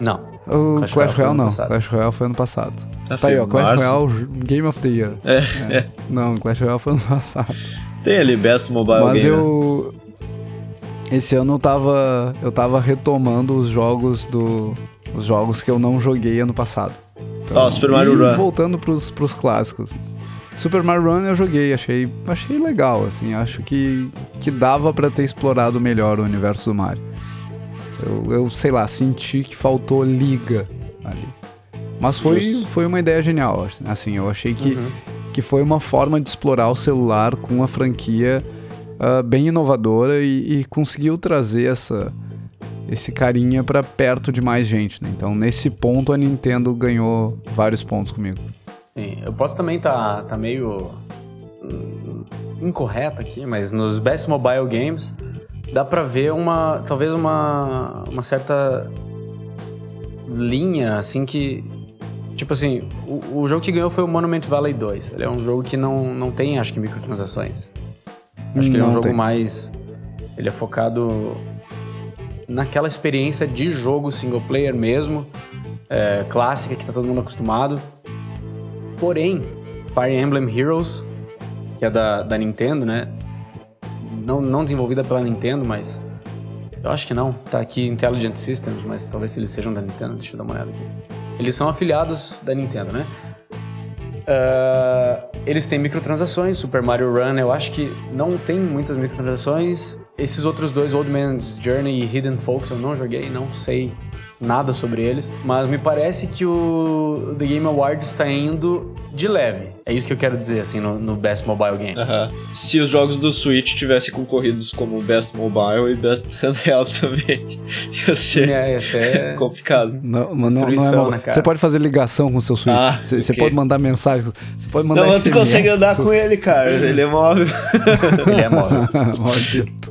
Não. O Clash Clash, Royale ano não. passado. Clash Royale foi ano passado. Ah, Tá aí, ó. Clash março. Royale Game of the Year. É, Não, Clash Royale foi ano passado. Tem ali Best Mobile Mas Game. né? eu. Esse ano eu tava. Eu tava retomando os jogos do. Os jogos que eu não joguei ano passado. Então, Ó, Super Mario e Run. voltando pros, pros clássicos. Super Mario Run eu joguei, achei, achei legal, assim. Acho que, que dava pra ter explorado melhor o universo do Mario. Eu, eu sei lá, senti que faltou liga ali. Mas foi, Justo. foi uma ideia genial, assim. Eu achei que Uhum. que foi uma forma de explorar o celular com uma franquia ah, bem inovadora e, e conseguiu trazer essa, esse carinha pra perto de mais gente, né? Então, nesse ponto, a Nintendo ganhou vários pontos comigo. Sim, eu posso também tá, tá meio hum, incorreto aqui, mas nos Best Mobile Games dá pra ver uma, talvez uma, uma certa linha, assim, que... Tipo assim, o, o jogo que ganhou foi o Monument Valley 2. Ele é um jogo que não, não tem, acho que, microtransações. Acho que ele é um jogo tem. mais... Ele é focado naquela experiência de jogo single player mesmo, é, clássica, que tá todo mundo acostumado. Porém, Fire Emblem Heroes, que é da, da Nintendo, né? Não, não desenvolvida pela Nintendo, mas. Eu acho que não. Tá aqui Intelligent Systems, mas talvez eles sejam da Nintendo. Deixa eu dar uma olhada aqui. Eles são afiliados da Nintendo, né? Ah, eles têm microtransações, Super Mario Run eu acho que não tem muitas microtransações. Esses outros dois, Old Man's Journey e Hidden Folks, eu não joguei, não sei nada sobre eles. Mas me parece que o The Game Awards está indo de leve. É isso que eu quero dizer, assim, no, no Best Mobile Games. Aham. Se os jogos do Switch tivessem concorridos como Best Mobile e Best Handheld também, ia ser É, é... complicado. Não, mas não, não é né, cara? Você pode fazer ligação com o seu Switch. Ah, Você você ok. pode mandar mensagem. Você pode mandar Não, mas tu consegue andar com seu- ele, cara. Ele é móvel. Ele é móvel.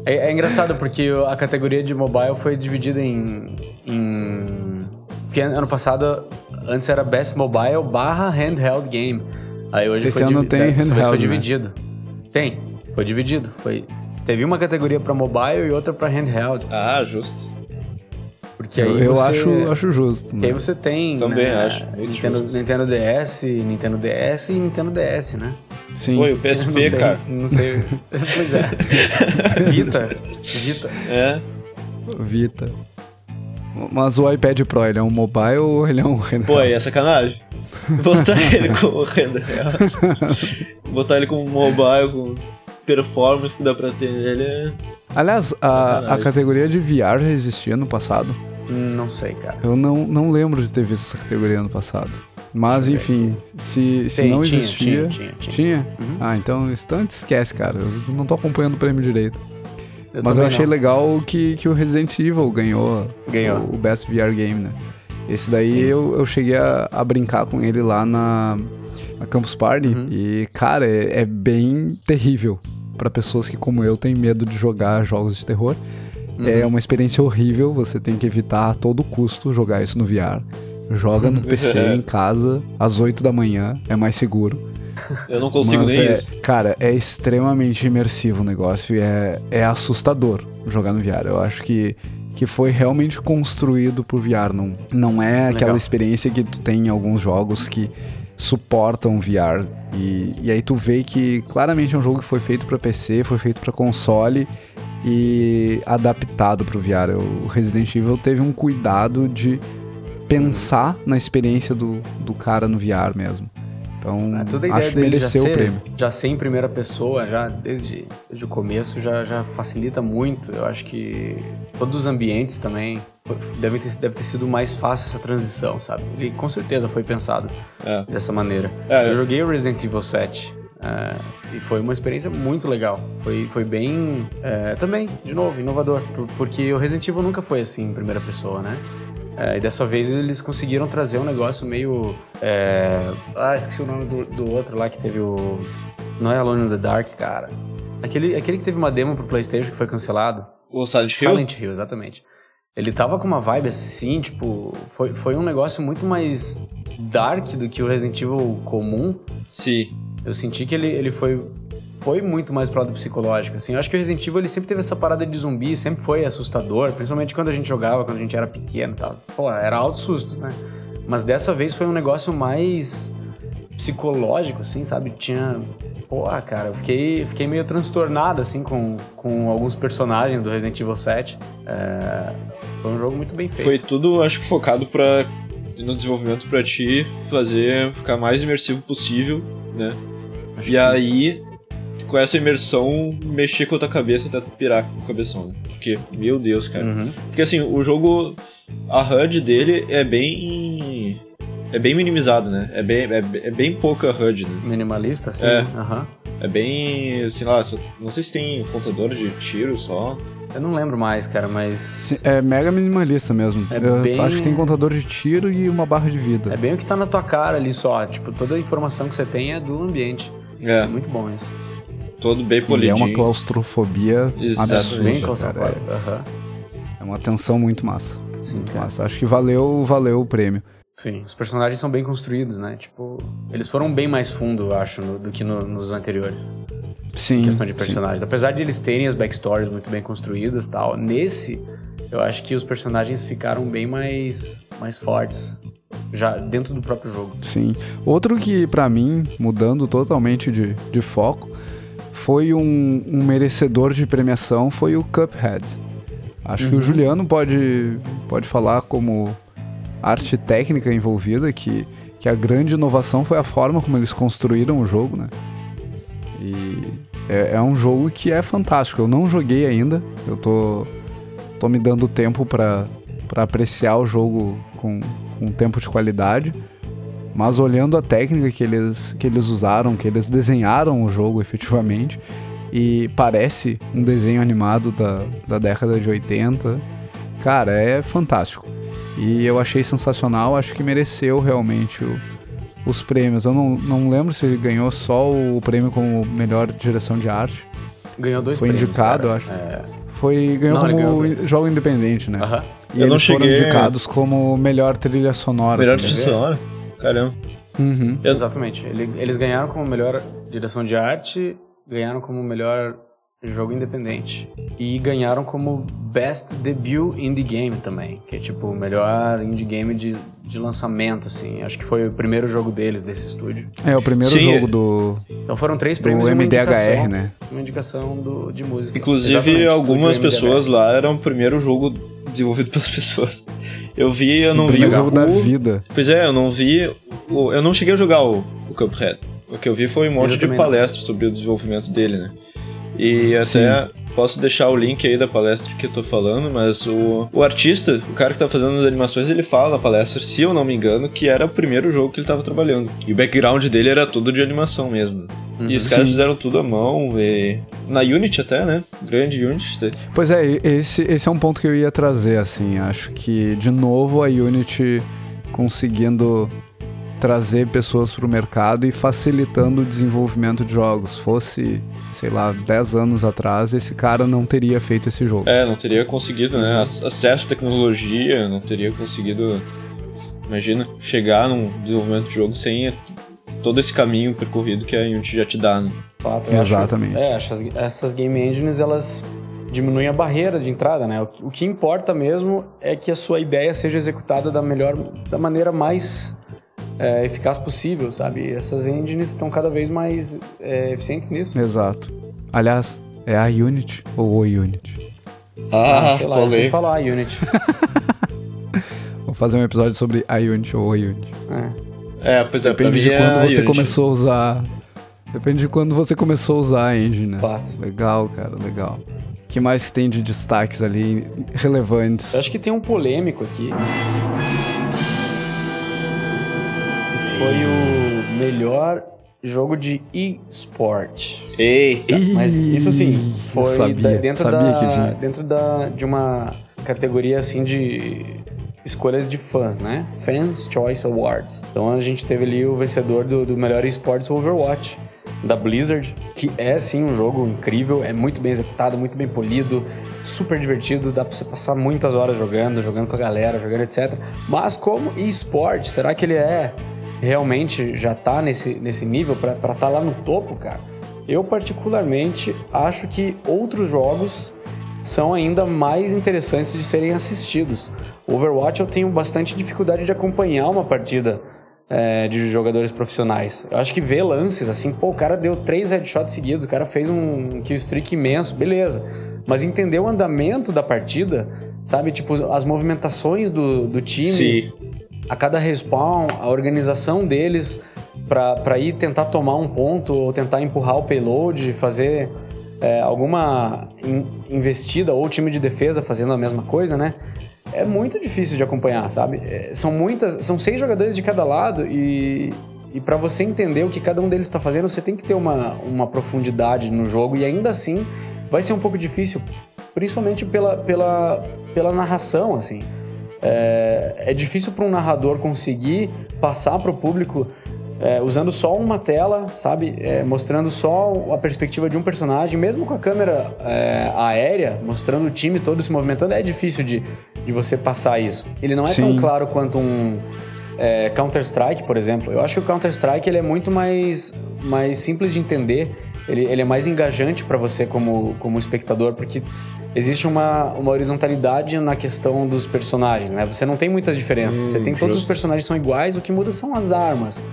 É, é engraçado porque a categoria de mobile foi dividida em. em... Porque ano passado, antes era Best Mobile barra Handheld Game. Aí hoje Esse foi ano divi- tem vez handheld, foi né? dividido. Tem, foi dividido. Foi... Teve uma categoria pra mobile e outra pra handheld. Ah, justo. Porque aí Eu, eu você... acho, acho justo. aí né? você tem. Também né, acho, muito Nintendo. Nintendo DS, Nintendo DS e Nintendo DS, né? Sim. Foi o não PSP, sei, cara. Não sei. pois é. Vita. Vita. É. Vita. Mas o iPad Pro, ele é um mobile ou ele é um handheld? Pô, aí é sacanagem. Botar ele como renda real. Botar ele como mobile, com performance que dá pra ter nele é. Aliás, a, a categoria de VR já existia no passado. Não sei, cara. Eu não, não lembro de ter visto essa categoria no passado. Mas, enfim, se, se Tem, não tinha, existia. tinha, tinha, tinha. Tinha? Uhum. Ah, então, então esquece, cara. Eu não tô acompanhando o prêmio direito. Eu Mas eu achei não. legal que, que o Resident Evil ganhou, Ganhou. O, o Best VR Game, né? Esse daí Sim. eu, eu cheguei a, a brincar com ele lá na, na Campus Party. Uhum. E, cara, é, é bem terrível pra pessoas que, como eu, têm medo de jogar jogos de terror. Uhum. É uma experiência horrível, você tem que evitar a todo custo jogar isso no VR. Joga no PC em casa, às 8 da manhã, é mais seguro. Eu não consigo Mas nem é- isso. Cara, é extremamente imersivo o negócio e é, é assustador jogar no VR. Eu acho que, que foi realmente construído pro VR. Não, não é aquela Legal. experiência que tu tem em alguns jogos que suportam VR. E, e aí tu vê que claramente é um jogo que foi feito para PC, foi feito para console e adaptado pro VR. O Resident Evil teve um cuidado de pensar na experiência do, do cara no VR mesmo. Então, Ah, toda a ideia acho que mereceu o ser, prêmio. já ser em primeira pessoa, já desde, desde o começo, já, já facilita muito. Eu acho que todos os ambientes também devem ter, deve ter sido mais fácil essa transição, sabe? Ele com certeza foi pensado É. dessa maneira. É, eu joguei o Resident Evil 7 é, e foi uma experiência muito legal. Foi, foi bem, é, também, de novo, inovador. por- Porque o Resident Evil nunca foi assim em primeira pessoa, né? É, e dessa vez eles conseguiram trazer um negócio meio. é, Ah, esqueci o nome do, do outro lá que teve o. Não é Alone in the Dark, cara. Aquele, aquele que teve uma demo pro PlayStation que foi cancelado. O Silent Hill? Silent Hill, exatamente. Ele tava com uma vibe assim, tipo. Foi, foi um negócio muito mais dark do que o Resident Evil comum. Sim. Eu senti que ele, ele foi, foi muito mais pro lado psicológico, assim. Eu acho que o Resident Evil, ele sempre teve essa parada de zumbi, sempre foi assustador, principalmente quando a gente jogava, quando a gente era pequeno e tal. Pô, era altos sustos, né? Mas dessa vez foi um negócio mais psicológico, assim, sabe? Tinha... Pô, cara, eu fiquei, fiquei meio transtornado, assim, com, com alguns personagens do Resident Evil 7. É, Foi um jogo muito bem feito. Foi tudo, acho que focado pra, no desenvolvimento pra ti fazer ficar mais imersivo possível, né? Acho E aí, com essa imersão, mexer com a tua cabeça até tu pirar com o cabeção. né? Porque, meu Deus, cara. Uhum. Porque assim, o jogo, a HUD dele é bem. É bem minimizado, né? É bem, é, é bem pouca HUD, né? Minimalista, sim. É. Aham. É bem. sei lá, não sei se tem contador de tiro só. Eu não lembro mais, cara, mas. Sim, é mega minimalista mesmo. É Eu bem- acho que tem contador de tiro e uma barra de vida. É bem o que tá na tua cara ali só. Tipo, toda a informação que você tem é do ambiente. É É, muito bom isso. Todo bem E é polidinho. uma claustrofobia Exatamente. absurda. Bem cara. Aham. É, uma tensão muito massa. Sim, Muito cara. massa. Acho que valeu, valeu o prêmio. Sim, os personagens são bem construídos, né? Tipo, eles foram bem mais fundo, eu acho, no- do que no- nos anteriores. Sim. Em questão de sim. personagens. Apesar de eles terem as backstories muito bem construídas e tal, nesse, eu acho que os personagens ficaram bem mais, mais fortes. Já dentro do próprio jogo. Sim. Outro que, pra mim, mudando totalmente de, de foco, foi um, um merecedor de premiação, foi o Cuphead. Acho que o Juliano pode, pode falar como arte técnica envolvida, que, que a grande inovação foi a forma como eles construíram o jogo, né? E é, é um jogo que é fantástico. Eu não joguei ainda, eu tô, tô me dando tempo pra apreciar o jogo com, com tempo de qualidade. Mas olhando a técnica que eles, que eles usaram, que eles desenharam o jogo efetivamente, e parece um desenho animado da, da década de 80, cara, é fantástico. E eu achei sensacional, acho que mereceu realmente o- os prêmios. Eu não, não lembro se ganhou só o prêmio como melhor direção de arte. Ganhou dois Foi prêmios, indicado, cara. acho. É. Foi, ganhou Não, como ganhou jogo independente, né? Aham. E Eu não eles foram cheguei- indicados como melhor trilha sonora. Melhor trilha sonora? Caramba. Uhum. Exatamente. Ele- eles ganharam como melhor direção de arte, ganharam como melhor jogo independente. E ganharam como Best Debut Indie Game também. Que é tipo o melhor indie game de, de lançamento, assim. Acho que foi o primeiro jogo deles, desse estúdio. É o primeiro Sim, jogo do, Então foram três do prêmios uma MDHR, indicação, né? Uma indicação do, de música. Inclusive, Exatamente, algumas pessoas lá eram o primeiro jogo desenvolvido pelas pessoas. Eu vi, eu não vi o jogo da vida. Pois é, eu não vi. o- Eu não cheguei a jogar o, o Cuphead. O que eu vi foi um monte Eu de não. palestras sobre o desenvolvimento dele, né? E até posso deixar o link aí da palestra que eu tô falando, mas o, o artista, o cara que tá fazendo as animações, ele fala na palestra, se eu não me engano, que era o primeiro jogo que ele tava trabalhando. E o background dele era tudo de animação mesmo. E os Uhum. caras Sim. fizeram tudo à mão, e... na Unity até, né? Grande Unity. Pois é, esse, esse é um ponto que eu ia trazer, assim. Acho que, de novo, a Unity conseguindo trazer pessoas para o mercado e facilitando o desenvolvimento de jogos. Fosse, sei lá, 10 anos atrás, esse cara não teria feito esse jogo. É, não teria conseguido, né? ac- Acesso à tecnologia, não teria conseguido. Imagina, chegar num desenvolvimento de jogo sem todo esse caminho percorrido que a Unity já te dá, né? Fato, eu acho- Exatamente. é, acho as- essas game engines, elas diminuem a barreira de entrada, né? O que, o que importa mesmo é que a sua ideia seja executada da melhor, da maneira mais é, eficaz possível, sabe? Essas engines estão cada vez mais é, eficientes nisso. Exato. Aliás, é a Unity ou o Unity? Ah, sei lá, eu sei falar Unity. Vou fazer um episódio sobre a Unity ou o Unity. É. É, pois é, Depende de é quando a você Unity. começou a usar. Depende de quando você começou a usar a engine, né? Fato. Legal, cara, legal. O que mais tem de destaques ali relevantes? Eu acho que tem um polêmico aqui. Foi o melhor jogo de e-sport. Eita! Mas isso assim, foi sabia, da- dentro, sabia da, dentro da, de uma categoria assim de escolhas de fãs, né? Fans Choice Awards. Então a gente teve ali o vencedor do, do melhor esportes Overwatch da Blizzard, que é sim um jogo incrível, é muito bem executado, muito bem polido, super divertido, dá pra você passar muitas horas jogando, jogando com a galera, jogando etc. Mas como esporte, será que ele é realmente já tá nesse, nesse nível pra estar tá lá no topo, cara? Eu, particularmente, acho que outros jogos são ainda mais interessantes de serem assistidos. Overwatch eu tenho bastante dificuldade de acompanhar uma partida é, de jogadores profissionais. Eu acho que ver lances assim, pô, o cara deu três headshots seguidos, o cara fez um kill streak imenso, beleza. Mas entender o andamento da partida, sabe? Tipo, as movimentações do, do time Sim. A cada respawn, a organização deles para ir tentar tomar um ponto ou tentar empurrar o payload, fazer é, alguma in- investida ou time de defesa fazendo a mesma coisa, né? É muito difícil de acompanhar, sabe? É, são muitas, são seis jogadores de cada lado e e para você entender o que cada um deles está fazendo, você tem que ter uma, uma profundidade no jogo e ainda assim vai ser um pouco difícil principalmente pela, pela, pela narração, assim. É, é difícil para um narrador conseguir passar para o público é, usando só uma tela, sabe? É, mostrando só a perspectiva de um personagem, mesmo com a câmera é, aérea, mostrando o time todo se movimentando, é difícil de, de você passar isso. Ele não é Sim. tão claro quanto um é, Counter-Strike, por exemplo. Eu acho que o Counter-Strike ele é muito mais, mais simples de entender, ele, ele é mais engajante para você como, como espectador, porque existe uma, uma horizontalidade na questão dos personagens, né? Você não tem muitas diferenças. Hum, você tem todos os justo. personagens são iguais, o que muda são as armas.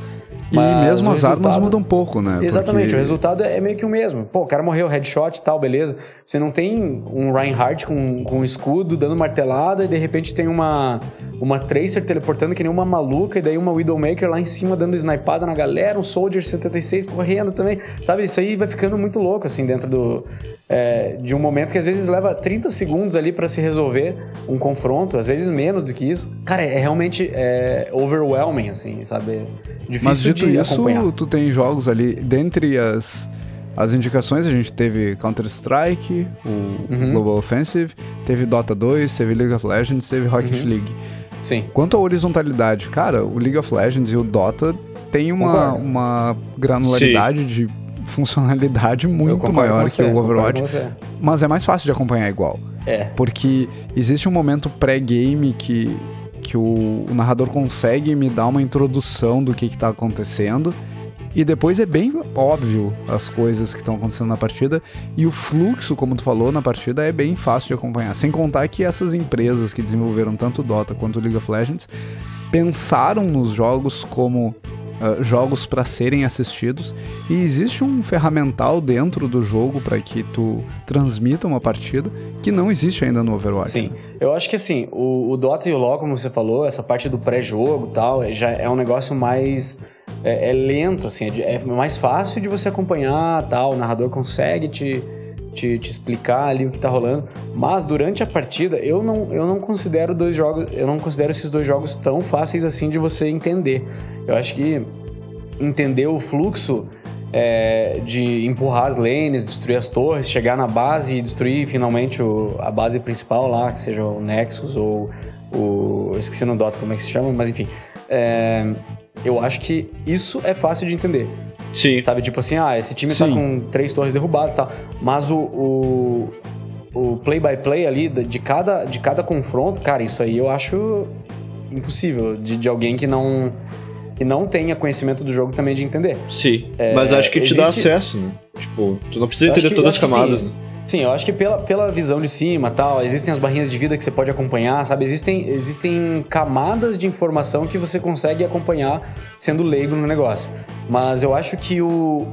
E Mas mesmo o as armas resultado- mudam um pouco, né? Exatamente, Porque- o resultado é meio que o mesmo. Pô, o cara morreu, headshot e tal, beleza. Você não tem um Reinhardt com, com um escudo dando martelada e de repente tem uma, uma Tracer teleportando que nem uma maluca e daí uma Widowmaker lá em cima dando snipada na galera, um Soldier 76 correndo também. Sabe, isso aí vai ficando muito louco, assim, dentro do... é, de um momento que às vezes leva 30 segundos ali pra se resolver um confronto, às vezes menos do que isso. Cara, é realmente é, overwhelming, assim, sabe? É Difícil Mas dito de isso, acompanhar. tu tem jogos ali, dentre as, as indicações, a gente teve Counter-Strike, o Uhum. Global Offensive, teve Dota 2, teve League of Legends, teve Rocket Uhum. League. Sim. Quanto à horizontalidade, cara, o League of Legends e o Dota tem uma, Concordo. uma granularidade de funcionalidade muito maior com que você, o Overwatch, você. mas é mais fácil de acompanhar igual. É. Porque existe um momento pré-game que, que o, o narrador consegue me dar uma introdução do que, que tá acontecendo. E depois é bem óbvio as coisas que estão acontecendo na partida. E o fluxo, como tu falou, na partida é bem fácil de acompanhar. Sem contar que essas empresas que desenvolveram tanto o Dota quanto o League of Legends pensaram nos jogos como ah, jogos para serem assistidos e existe um ferramental dentro do jogo para que tu transmita uma partida que não existe ainda no Overwatch. Sim, eu acho que assim, o, o Dota e o LoL, como você falou, essa parte do pré-jogo tal, é- já é um negócio mais. É, é lento, assim, é, é mais fácil de você acompanhar tal, o narrador consegue te, te, te explicar ali o que tá rolando. Mas durante a partida, eu não, eu não considero dois jogos. Eu não considero esses dois jogos tão fáceis assim de você entender. Eu acho que entender o fluxo é, de empurrar as lanes, destruir as torres, chegar na base e destruir finalmente o- a base principal lá, que seja o Nexus ou o. Esqueci no Dota como é que se chama, mas enfim. É, eu acho que isso é fácil de entender. Sim. Sabe, tipo assim, ah, esse time tá Sim. com três torres derrubadas e tal. Mas o, o, o play-by-play ali de cada, de cada confronto, cara, isso aí eu acho impossível de, de alguém que não, que não tenha conhecimento do jogo também de entender. Sim. Mas acho que te dá existe- acesso, né? Tipo, tu não precisa entender todas as camadas, né? Sim, eu acho que pela, pela visão de cima tal, existem as barrinhas de vida que você pode acompanhar, sabe? Existem, existem camadas de informação que você consegue acompanhar sendo leigo no negócio. Mas eu acho que o,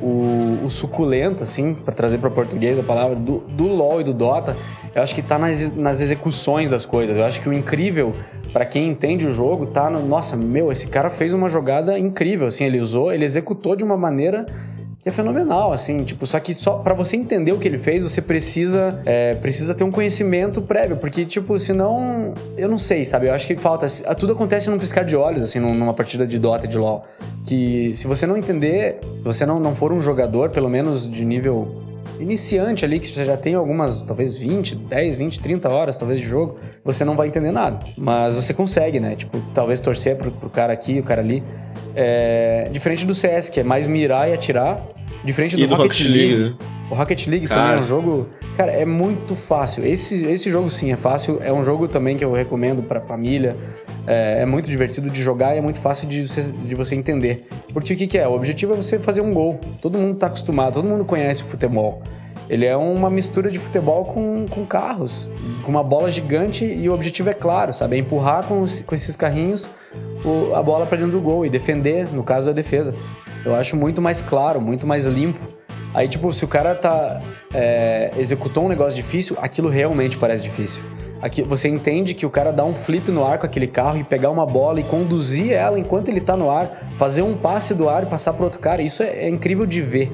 o, o suculento, assim, para trazer para português a palavra, do, do LoL e do Dota, eu acho que tá nas, nas execuções das coisas. Eu acho que o incrível, para quem entende o jogo, tá no. Nossa, meu, esse cara fez uma jogada incrível, assim, ele usou, ele executou de uma maneira que é fenomenal, assim, tipo, só que só para você entender o que ele fez, você precisa é, precisa ter um conhecimento prévio, porque, tipo, senão, eu não sei, sabe, eu acho que falta, tudo acontece num piscar de olhos, assim, num- numa partida de Dota de LoL, que se você não entender, se você não, não for um jogador, pelo menos de nível iniciante ali, que você já tem algumas, talvez 20, 10, 20, 30 horas, talvez, de jogo, você não vai entender nada. Mas você consegue, né? Tipo, talvez torcer pro, pro cara aqui, o cara ali. É, diferente do CS, que é mais mirar e atirar. Diferente do, do Rocket, Rocket League. League, né? O Rocket League também Cara. é um jogo... Cara, é muito fácil. Esse, esse jogo, sim, é fácil. É um jogo também que eu recomendo pra família. É, é muito divertido de jogar e é muito fácil de você, de você entender. Porque o que, que é? O objetivo é você fazer um gol. Todo mundo tá acostumado, todo mundo conhece o futebol. Ele é uma mistura de futebol com, com carros, com uma bola gigante e o objetivo é claro, sabe? É empurrar com, os- com esses carrinhos o- a bola para dentro do gol e defender, no caso da defesa. Eu acho muito mais claro, muito mais limpo. Aí, tipo, se o cara tá. é, executou um negócio difícil, aquilo realmente parece difícil. Aqui, você entende que o cara dá um flip no ar com aquele carro e pegar uma bola e conduzir ela enquanto ele tá no ar, fazer um passe do ar e passar pro outro cara. Isso é, é incrível de ver.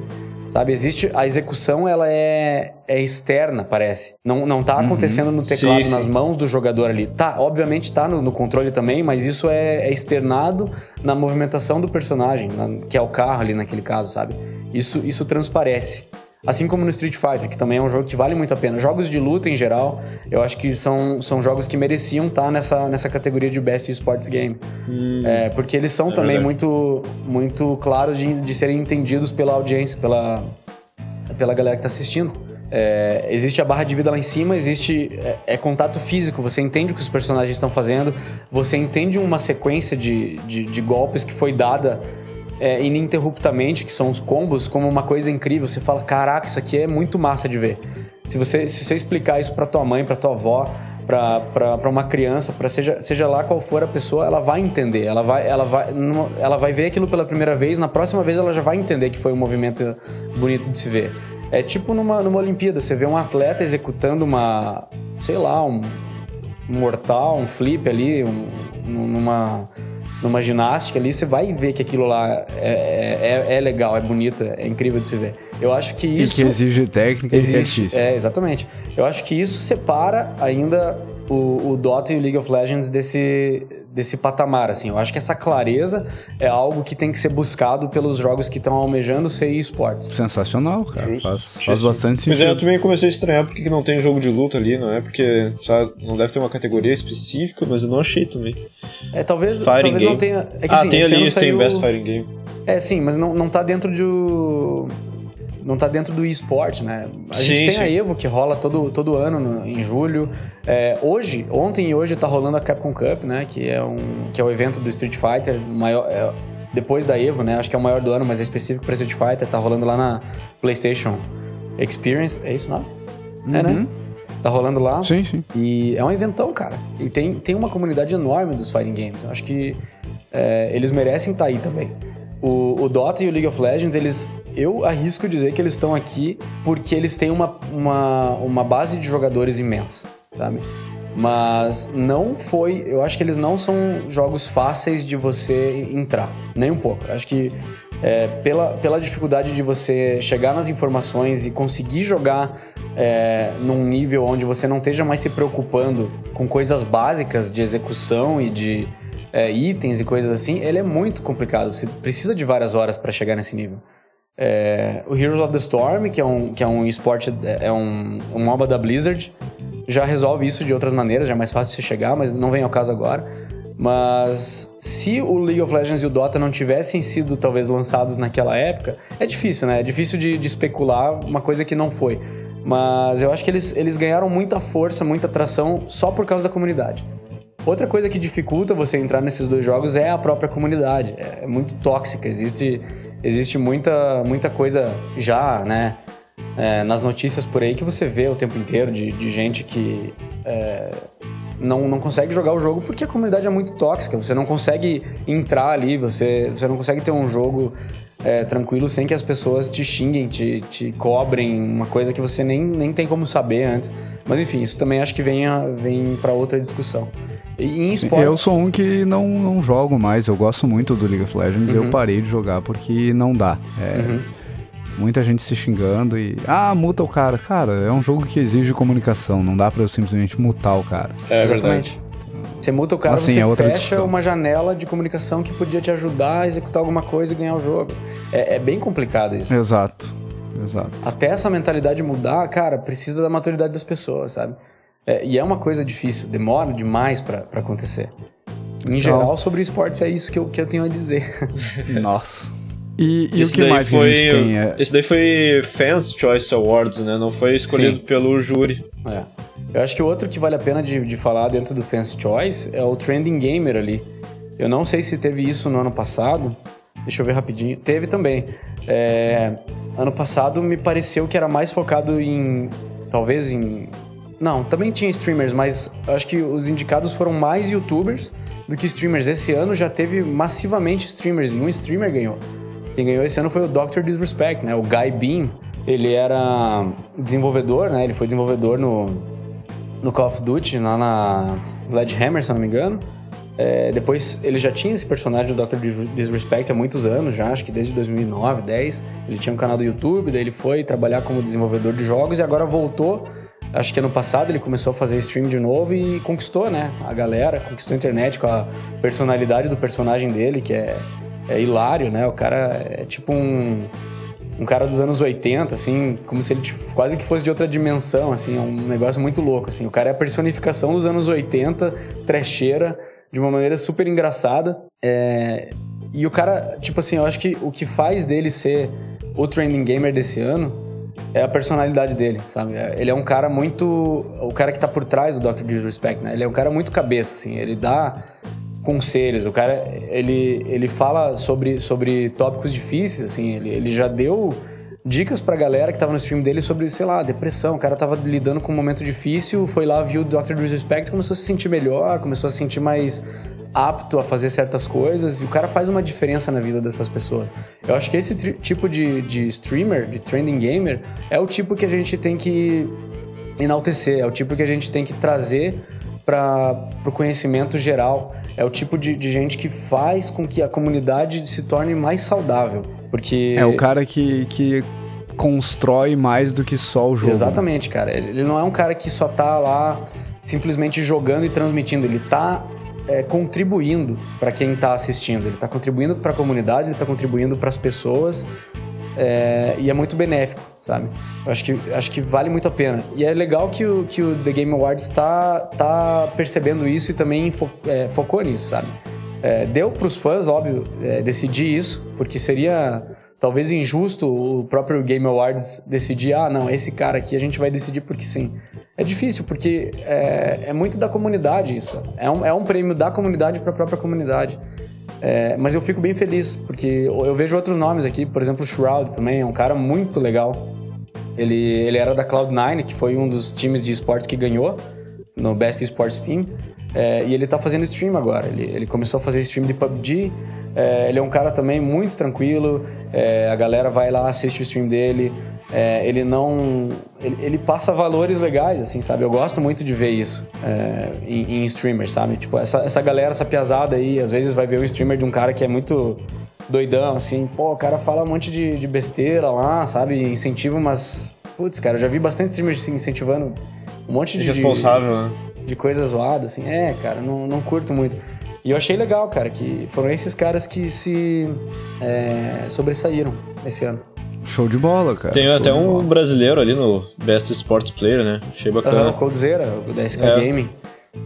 Sabe, existe a execução, ela é, é externa, parece. Não, não tá acontecendo no teclado, Sim, nas sim. mãos do jogador ali. Tá, obviamente tá no, no controle também, mas isso é, é externado na movimentação do personagem, na- que é o carro ali naquele caso, sabe? Isso, isso transparece. Assim como no Street Fighter, que também é um jogo que vale muito a pena. Jogos de luta em geral, eu acho que são, são jogos que mereciam estar nessa, nessa categoria de Best Sports Game. É, porque eles são é também verdade. muito, muito claros de, de serem entendidos pela audiência, pela, pela galera que tá assistindo. É, existe a barra de vida lá em cima, existe. É, é contato físico, você entende o que os personagens estão fazendo, você entende uma sequência de, de, de golpes que foi dada é, ininterruptamente, que são os combos, como uma coisa incrível. Você fala, caraca, isso aqui é muito massa de ver. Se você, se você explicar isso pra tua mãe, pra tua avó, pra uma criança, pra seja, seja lá qual for a pessoa, ela vai entender. Ela vai, ela, vai, ela vai ver aquilo pela primeira vez, na próxima vez ela já vai entender que foi um movimento bonito de se ver. É tipo numa, numa Olimpíada, você vê um atleta executando uma, sei lá, um, um mortal, um flip ali, um- numa, numa ginástica ali, você vai ver que aquilo lá é, é, é legal, é bonito, é incrível de se ver. Eu acho que E isso. que exige técnica e é Existe, difícil. é, exatamente. Eu acho que isso separa ainda o, o Dota e o League of Legends desse, desse patamar, assim. Eu acho que essa clareza é algo que tem que ser buscado pelos jogos que estão almejando ser esportes. Sensacional, cara. Justo, Faz, faz bastante Pois é, eu sentido. também comecei a estranhar porque que não tem jogo de luta ali, não é? Porque sabe, não deve ter uma categoria específica, mas eu não achei também. É, talvez, talvez game. não tenha... É que, ah, assim, tem ali, ano tem saiu- Best Fighting Game. É, sim, mas não, não tá dentro do. Não tá dentro do esporte, né? A Sim, gente tem sim. a Evo que rola todo, todo ano no- em julho. É, hoje, ontem e hoje tá rolando a Capcom Cup, né? Que é, um, que é o evento do Street Fighter, maior, é, depois da Evo, né? Acho que é o maior do ano, mas é específico pra Street Fighter. Tá rolando lá na PlayStation Experience. É isso, não? É, né? Tá rolando lá. Uhum. Sim, sim. E é um eventão, cara. E tem, tem uma comunidade enorme dos fighting games. Eu acho que é, eles merecem estar aí também. O, o Dota e o League of Legends, eles. Eu arrisco dizer que eles estão aqui porque eles têm uma, uma, uma base de jogadores imensa, sabe? Mas não foi. Eu acho que eles não são jogos fáceis de você entrar. Nem um pouco. Eu acho que é, pela, pela dificuldade de você chegar nas informações e conseguir jogar é, num nível onde você não esteja mais se preocupando com coisas básicas de execução e de é, itens e coisas assim, ele é muito complicado. Você precisa de várias horas para chegar nesse nível. É, o Heroes of the Storm, que é um, que é um esporte, é um, um MOBA da Blizzard, já resolve isso de outras maneiras, já é mais fácil você chegar, mas não vem ao caso agora. Mas se o League of Legends e o Dota não tivessem sido talvez lançados naquela época, é difícil, né? É difícil de, de especular uma coisa que não foi. Mas eu acho que eles, eles ganharam muita força, muita atração só por causa da comunidade. Outra coisa que dificulta você entrar nesses dois jogos é a própria comunidade. É muito tóxica. Existe, existe muita, muita coisa já, né? é, nas notícias por aí que você vê o tempo inteiro de, de gente que é, não, não consegue jogar o jogo porque a comunidade é muito tóxica. Você não consegue entrar ali, você, você não consegue ter um jogo é, tranquilo sem que as pessoas te xinguem, te, te cobrem, uma coisa que você nem, nem tem como saber antes. Mas enfim, isso também acho que vem, a- vem para outra discussão. E em Sim, esportes... Eu sou um que não, não jogo mais, eu gosto muito do League of Legends, eu parei de jogar porque não dá. É, Uhum. Muita gente se xingando e. Ah, muta o cara. Cara, é um jogo que exige comunicação, não dá pra eu simplesmente mutar o cara. É verdade. Exatamente. Você muta o cara, Assim, você é outra fecha discussão. uma janela de comunicação que podia te ajudar a executar alguma coisa e ganhar o jogo. É, é bem complicado isso. Exato. Exato. Até essa mentalidade mudar, cara, precisa da maturidade das pessoas, sabe? É, e é uma coisa difícil, demora demais pra pra acontecer. Em geral, sobre esportes é isso que eu, que eu tenho a dizer. Nossa. E, e o que mais foi, que a gente tem? É... Esse daí foi Fans Choice Awards, né? Não foi escolhido Sim. pelo júri. É. Eu acho que o outro que vale a pena de, de falar dentro do Fans Choice é o Trending Gamer ali. Eu não sei se teve isso no ano passado. Deixa eu ver rapidinho. Teve também. É, ano passado me pareceu que era mais focado em. Talvez em. Não, também tinha streamers, mas acho que os indicados foram mais youtubers do que streamers. Esse ano já teve massivamente streamers e um streamer ganhou. Quem ganhou esse ano foi o Dr. Disrespect, né? O Guy Beam. Ele era desenvolvedor, né? Ele foi desenvolvedor no, no Call of Duty, lá na Sledgehammer, se não me engano. É, depois ele já tinha esse personagem do Dr. Dis- Disrespect há muitos anos já, acho que desde 2009, 10. Ele tinha um canal do YouTube, daí ele foi trabalhar como desenvolvedor de jogos e agora voltou. Acho que ano passado ele começou a fazer stream de novo e conquistou, né? A galera, conquistou a internet com a personalidade do personagem dele, que é, é hilário, né? O cara é tipo um um cara dos anos 80, assim, como se ele quase que fosse de outra dimensão, assim, é um negócio muito louco, assim. O cara é a personificação dos anos 80, trecheira, de uma maneira super engraçada. É, E o cara, tipo assim, eu acho que o que faz dele ser o trending gamer desse ano é a personalidade dele, sabe? Ele é um cara muito. O cara que tá por trás do Dr. Disrespect, né? Ele é um cara muito cabeça, assim. Ele dá conselhos. O cara, ele, ele fala sobre, sobre tópicos difíceis, assim. Ele, ele já deu dicas pra galera que tava no stream dele sobre, sei lá, depressão. O cara tava lidando com um momento difícil, foi lá, viu o Dr. Disrespect, começou a se sentir melhor, começou a se sentir mais apto a fazer certas coisas e o cara faz uma diferença na vida dessas pessoas. Eu acho que esse tipo de, de streamer, de trending gamer, é o tipo que a gente tem que enaltecer, é o tipo que a gente tem que trazer para o conhecimento geral. É o tipo de, de gente que faz com que a comunidade se torne mais saudável. Porque. É o cara que, que constrói mais do que só o jogo. Exatamente, cara. Ele ele não é um cara que só tá lá simplesmente jogando e transmitindo. Ele tá é, contribuindo para quem tá assistindo. Ele tá contribuindo para a comunidade, ele tá contribuindo para as pessoas. é, e é muito benéfico, sabe? Eu acho que, acho que vale muito a pena. E é legal que o, que o The Game Awards tá, tá percebendo isso e também fo- é, focou nisso, sabe? É, deu pros fãs, óbvio, é, decidir isso, porque seria talvez injusto o próprio Game Awards decidir, ah, não, esse cara aqui a gente vai decidir porque sim. É difícil, porque é, é muito da comunidade isso. É um, é um prêmio da comunidade para a própria comunidade. É, mas eu fico bem feliz, porque eu vejo outros nomes aqui, por exemplo, o Shroud também, é um cara muito legal. Ele, ele era da Cloud9, que foi um dos times de esportes que ganhou no Best Sports Team. É, e ele tá fazendo stream agora. Ele, ele começou a fazer stream de PUBG. É, ele é um cara também muito tranquilo. é, a galera vai lá, assiste o stream dele. É, ele não. Ele, ele passa valores legais, assim, sabe? Eu gosto muito de ver isso é, em, em streamers, sabe? Tipo, essa, essa galera, essa piazada aí, às vezes vai ver um streamer de um cara que é muito doidão, assim. Pô, o cara fala um monte de, de besteira lá, sabe? Incentiva umas. Putz, cara, eu já vi bastante streamers assim, incentivando um monte de. Irresponsável, né? de coisa zoada, assim. É, cara, não, não curto muito. E eu achei legal, cara, que foram esses caras que se é, sobressaíram esse ano. Show de bola, cara. Tem Show até um bola. brasileiro ali no Best Sports Player, né? Achei bacana. o Coldzera, o da SK É. Gaming.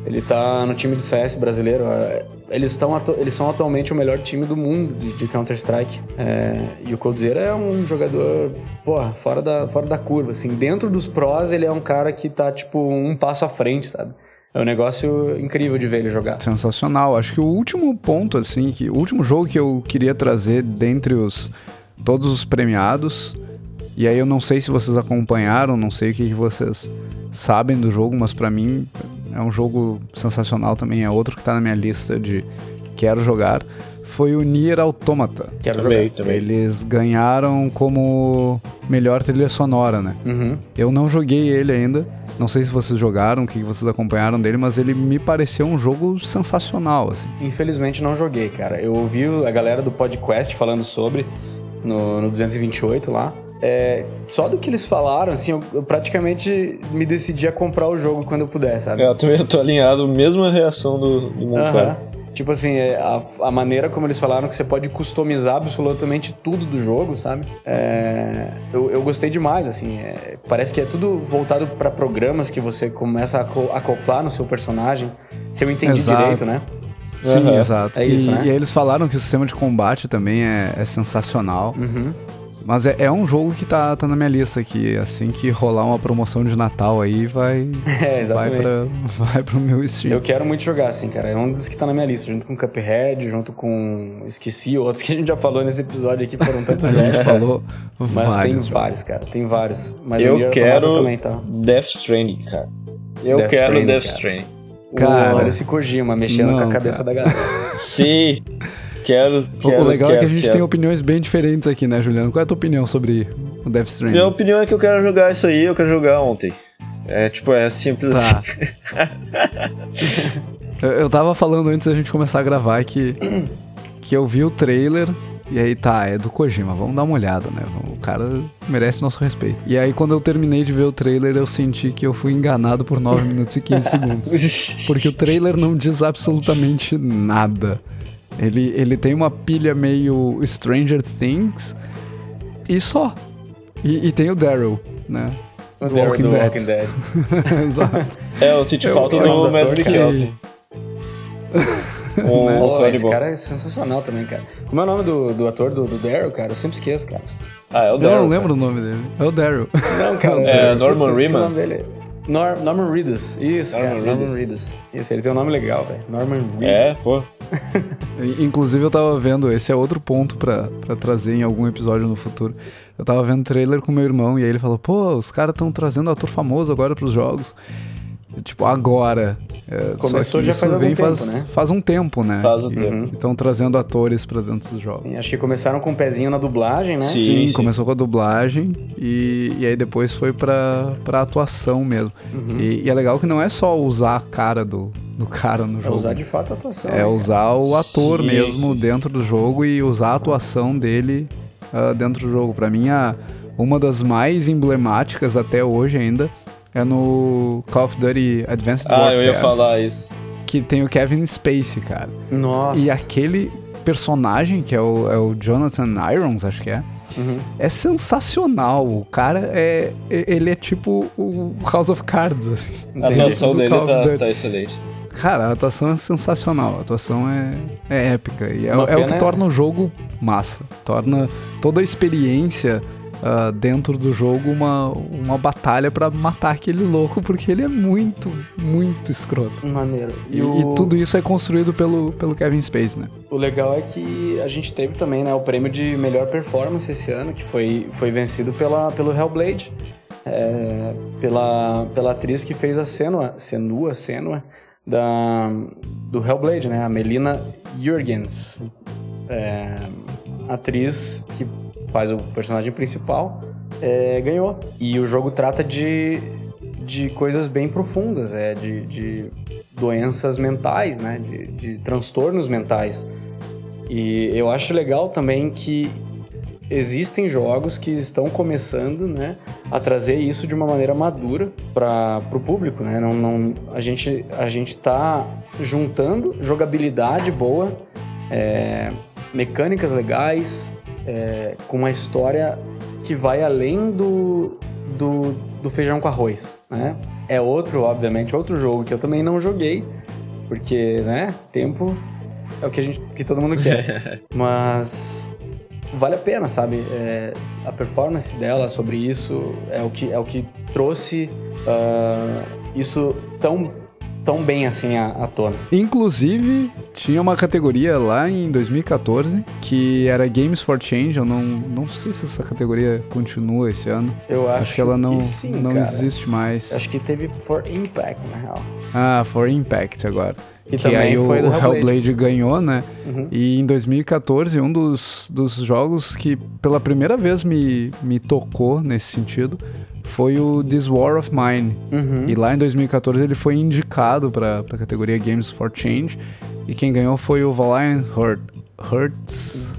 Ele tá no time do CS brasileiro. é, Eles, estão atu- eles são atualmente o melhor time do mundo de, de Counter-Strike. É, e o Coldzera é um jogador, porra, fora da, fora da curva. Assim, dentro dos prós, ele é um cara que tá, tipo, um passo à frente, sabe? É um negócio incrível de ver ele jogar. Sensacional. Acho que o último ponto, assim, que o último jogo que eu queria trazer dentre os todos os premiados, e aí eu não sei se vocês acompanharam, não sei o que, que vocês sabem do jogo, mas pra mim é um jogo sensacional também, é outro que tá na minha lista de quero jogar, foi o Nier Automata. Quero Também, jogar. também. Eles ganharam como melhor trilha sonora, né? Uhum. Eu não joguei ele ainda. Não sei se vocês jogaram, o que vocês acompanharam dele, mas ele me pareceu um jogo sensacional, assim. Infelizmente não joguei, cara. Eu ouvi a galera do podcast falando sobre no, no 228 lá. É, só do que eles falaram, assim, eu, eu praticamente me decidi a comprar o jogo quando eu puder, sabe? É, Eu também tô alinhado, mesma reação do, do Monclar. Aham. Tipo assim, é, a, a maneira como eles falaram que você pode customizar absolutamente tudo do jogo, sabe? É, eu, eu gostei demais, assim. é, parece que é tudo voltado pra programas que você começa a aco- acoplar no seu personagem. Se eu entendi Exato. direito, né? Sim, Aham. exato. É isso, e, né? e aí eles falaram que o sistema de combate também é, é sensacional. Uhum. Mas é, é um jogo que tá, tá na minha lista aqui. Assim que rolar uma promoção de Natal aí, vai, É, vai, exatamente. pra, vai pro meu Steam. Eu quero muito jogar, assim, cara. É um dos que tá na minha lista, junto com Cuphead, junto com. Esqueci outros que a gente já falou nesse episódio aqui, foram tantos A gente jogos. falou Mas vários. tem jogos. vários, cara. Tem vários. Mas Eu quero também tá. Death Stranding, cara. Eu Death quero Stranding, Death cara. Stranding. Cara, Olha esse Kojima mexendo Não, com a cabeça cara. da galera. Sim. Quero, O- quero, o legal quero, é que a gente quero. tem opiniões bem diferentes aqui, né, Juliano? Qual é a tua opinião sobre o Death Stranding? Minha opinião é que eu quero jogar isso aí, eu quero jogar ontem. É tipo, é simples Tá. assim. Eu, eu tava falando antes da gente começar a gravar que, que eu vi o trailer e aí tá, é do Kojima, vamos dar uma olhada, né? O cara merece nosso respeito. E aí quando eu terminei de ver o trailer, eu senti que eu fui enganado por 9 minutos e 15 segundos. Porque o trailer não diz absolutamente nada. Ele, ele tem uma pilha meio Stranger Things. E só. E, e tem o Daryl, né? O Do Daryl Walking do Dead. Walking Dead. Exato. É, eu senti Eu falta nome do cara. Mikkelsen. O Pô, esse Hannibal. cara é sensacional também, cara. Como é o nome do, do ator do, do Daryl, cara? Eu sempre esqueço, cara. Ah, é o Eu Daryl. não lembro o nome dele. É o Daryl. Não, cara. É, eu- Norman putz, Reedus. Nor Norman Reedus. Isso, Norman cara. Norman Reedus. Reedus. Isso, ele tem um nome legal, velho. Norman Reedus. É, pô. E- Inclusive, eu tava vendo, esse é outro ponto pra, pra trazer em algum episódio no futuro. Eu tava vendo trailer com meu irmão e aí ele falou: pô, os caras estão trazendo ator famoso agora pros jogos. Tipo, agora. É, Começou já faz algum vem tempo, faz, né? Faz um tempo, né? Faz um E- tempo. estão trazendo atores pra dentro dos jogos. Acho que começaram com um pezinho na dublagem, né? Sim. Sim, começou com a dublagem e, e aí depois foi pra, pra atuação mesmo. Uhum. E, e é legal que não é só usar a cara do, do cara no É jogo. usar de fato a atuação. É né, cara? usar o ator Sim, mesmo sim. dentro do jogo e usar a atuação dele ah, dentro do jogo. Pra mim, a, uma das mais emblemáticas até hoje ainda é no Call of Duty Advanced Ah, Warfare, eu ia falar isso. que tem o Kevin Spacey, cara. Nossa. E aquele personagem, que é o, é o Jonathan Irons, acho que é, Uhum. é sensacional. O cara é. Ele é tipo o House of Cards, assim. A atuação Do dele tá, tá excelente. Cara, a atuação é sensacional. A atuação é, é épica. E é, é o que pena- torna o jogo massa. Torna toda a experiência ah, dentro do jogo uma, uma batalha pra matar aquele louco, porque ele é muito, muito escroto. Maneiro. E, o... e tudo isso é construído pelo, pelo Kevin Space, né? O legal é que a gente teve também né, o prêmio de melhor performance esse ano, que foi, foi vencido pela, pelo Hellblade. é, pela, pela atriz que fez a Senua, Senua, Senua da, do Hellblade, né? A Melina Jurgens. É, atriz que faz o personagem principal, é, ganhou. E o jogo trata de, de coisas bem profundas, é, de, de doenças mentais, né? De, de transtornos mentais. E eu acho legal também que existem jogos que estão começando, né, a trazer isso de uma maneira madura para o público, né? Não, não, a gente a gente tá juntando jogabilidade boa, é, mecânicas legais, é, com uma história que vai além do, do, do feijão com arroz, né? É outro, obviamente, outro jogo que eu também não joguei, porque, né, tempo é o que, a gente, que todo mundo quer. Mas vale a pena, sabe? É, a performance dela sobre isso é o que, é o que trouxe ah, isso tão, tão bem assim à, à tona. Inclusive, tinha uma categoria lá em 2014 que era Games for Change. Eu não, não sei se essa categoria continua esse ano. Eu acho, Acho, que ela não, sim, não cara. existe mais. Acho que teve For Impact, na real. Ah, For Impact agora. E que aí o, Hellblade. Hellblade ganhou, né? Uhum. E em 2014, um dos, dos jogos que pela primeira vez me, me tocou nesse sentido foi o This War of Mine. Uhum. E lá em 2014 ele foi indicado para a categoria Games for Change. E quem ganhou foi o Valiant Heart, Hearts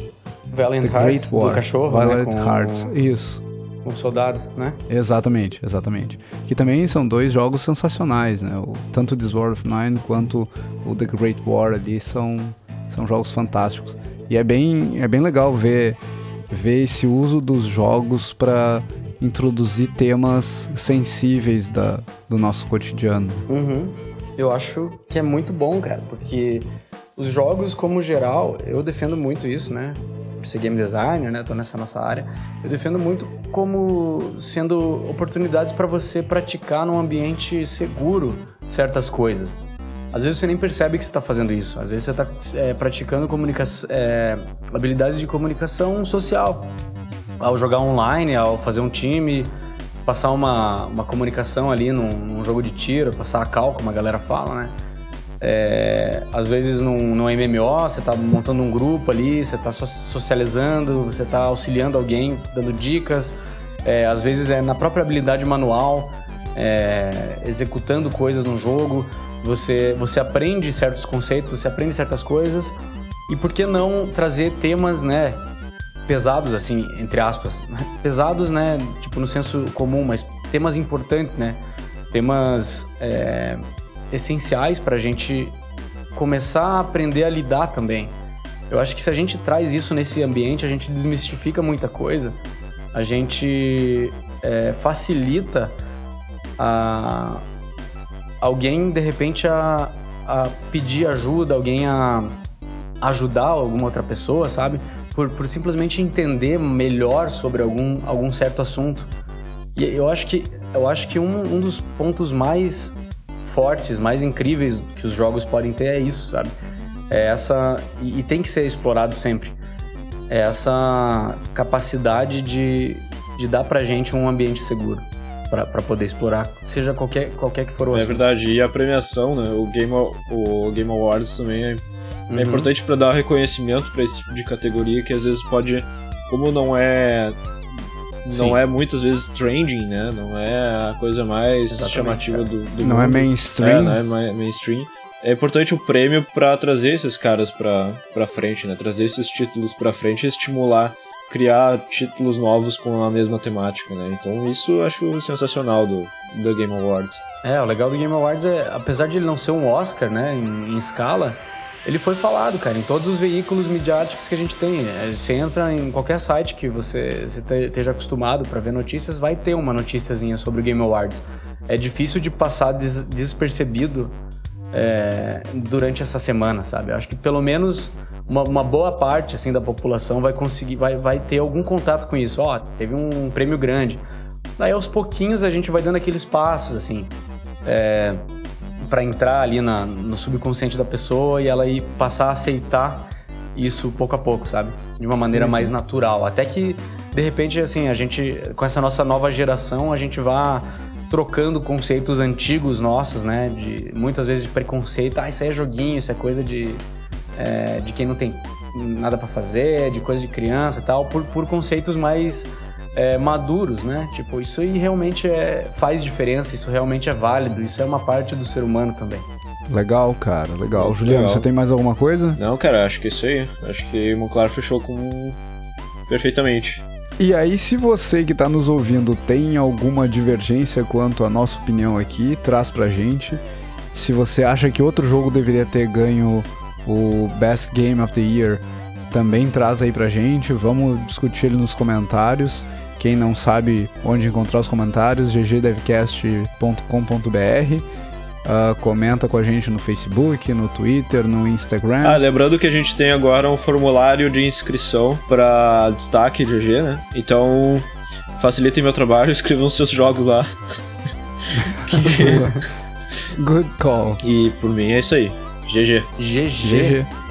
Valiant The Hearts, Great War. do cachorro, Valiant né? Com, Hearts, isso. O soldado, né? Exatamente, exatamente. Que também são dois jogos sensacionais, né? O, tanto This War of Mine quanto o The Great War ali são, são jogos fantásticos. E é bem, é bem legal ver, ver esse uso dos jogos para introduzir temas sensíveis da, do nosso cotidiano. Uhum. Eu acho que é muito bom, cara, porque os jogos, como geral, eu defendo muito isso, né? Ser game designer, né? Tô nessa nossa área. Eu defendo muito como sendo oportunidades para você praticar num ambiente seguro certas coisas. Às vezes você nem percebe que você está fazendo isso. Às vezes você está praticando comunicação, é, habilidades de comunicação social. Ao jogar online, ao fazer um time, passar uma, uma comunicação ali num, num jogo de tiro, passar a cal, como a galera fala, né? É, às vezes num, num MMO, você tá montando um grupo ali, você tá so- socializando, você tá auxiliando alguém, dando dicas. É, às vezes é na própria habilidade manual, é, executando coisas no jogo. Você, você aprende certos conceitos, você aprende certas coisas. E por que não trazer temas, né? pesados, assim, entre aspas. Pesados, né? Tipo, no senso comum, mas temas importantes, né? Temas é, essenciais pra gente começar a aprender a lidar também. Eu acho que se a gente traz isso nesse ambiente, a gente desmistifica muita coisa a gente é, facilita a alguém de repente a, a pedir ajuda, alguém a ajudar alguma outra pessoa, sabe? Por, por simplesmente entender melhor sobre algum, algum certo assunto. E eu acho que, eu acho que um, um dos pontos mais fortes, mais incríveis que os jogos podem ter é isso, sabe? É essa. E, e tem que ser explorado sempre. É essa capacidade de, de dar pra gente um ambiente seguro para poder explorar, seja qualquer, qualquer que for o É assunto. verdade, e a premiação, né? O Game, o Game Awards também é, Uhum. é importante para dar reconhecimento para esse tipo de categoria que às vezes pode, como não é não é muitas vezes trending, né? Não é a coisa mais Exatamente, chamativa cara. do, do Não é mundo. mainstream. É, não é ma- mainstream. É importante o prêmio para trazer esses caras pra, pra frente, né? Trazer esses títulos pra frente e estimular, criar títulos novos com a mesma temática, né? Então isso eu acho sensacional do, do Game Awards. É, o legal do Game Awards é, apesar de ele não ser um Oscar, né, em, em escala, ele foi falado, cara, em todos os veículos midiáticos que a gente tem. É, Você entra em qualquer site que você, você te- esteja acostumado para ver notícias, vai ter uma noticiazinha sobre o Game Awards. É difícil de passar des- despercebido é, durante essa semana, sabe? Eu acho que pelo menos uma, uma boa parte assim da população vai conseguir, vai, vai ter algum contato com isso. Ó, teve um prêmio grande. Daí aos pouquinhos a gente vai dando aqueles passos assim, é, para entrar ali na- no subconsciente da pessoa e ela ir passar a aceitar isso pouco a pouco, sabe? De uma maneira mais natural, até que de repente assim a gente com essa nossa nova geração a gente vá trocando conceitos antigos nossos, né? De muitas vezes de preconceito, ah, isso aí é joguinho, isso é coisa de é, de quem não tem nada pra fazer, de coisa de criança e tal, por, por conceitos mais é, maduros, né? Tipo, isso aí realmente é, faz diferença, isso realmente é válido, isso é uma parte do ser humano também. Legal, cara, legal. Muito Juliano, legal. você tem mais alguma coisa? Não, cara, acho que é isso aí. Acho que o Monclar fechou com perfeitamente. E aí, se você que tá nos ouvindo tem alguma divergência quanto à nossa opinião aqui, traz pra gente. Se você acha que outro jogo deveria ter ganho o Best Game of the Year, também traz aí pra gente. Vamos discutir ele nos comentários. Quem não sabe onde encontrar os comentários, ggdevcast.com.br. Ah, comenta com a gente no Facebook, no Twitter, no Instagram. Ah, lembrando que a gente tem agora um formulário de inscrição pra destaque de GG, né? Então, facilitem meu trabalho, escrevam seus jogos lá. Good call. E por mim é isso aí. GG. GG. GG.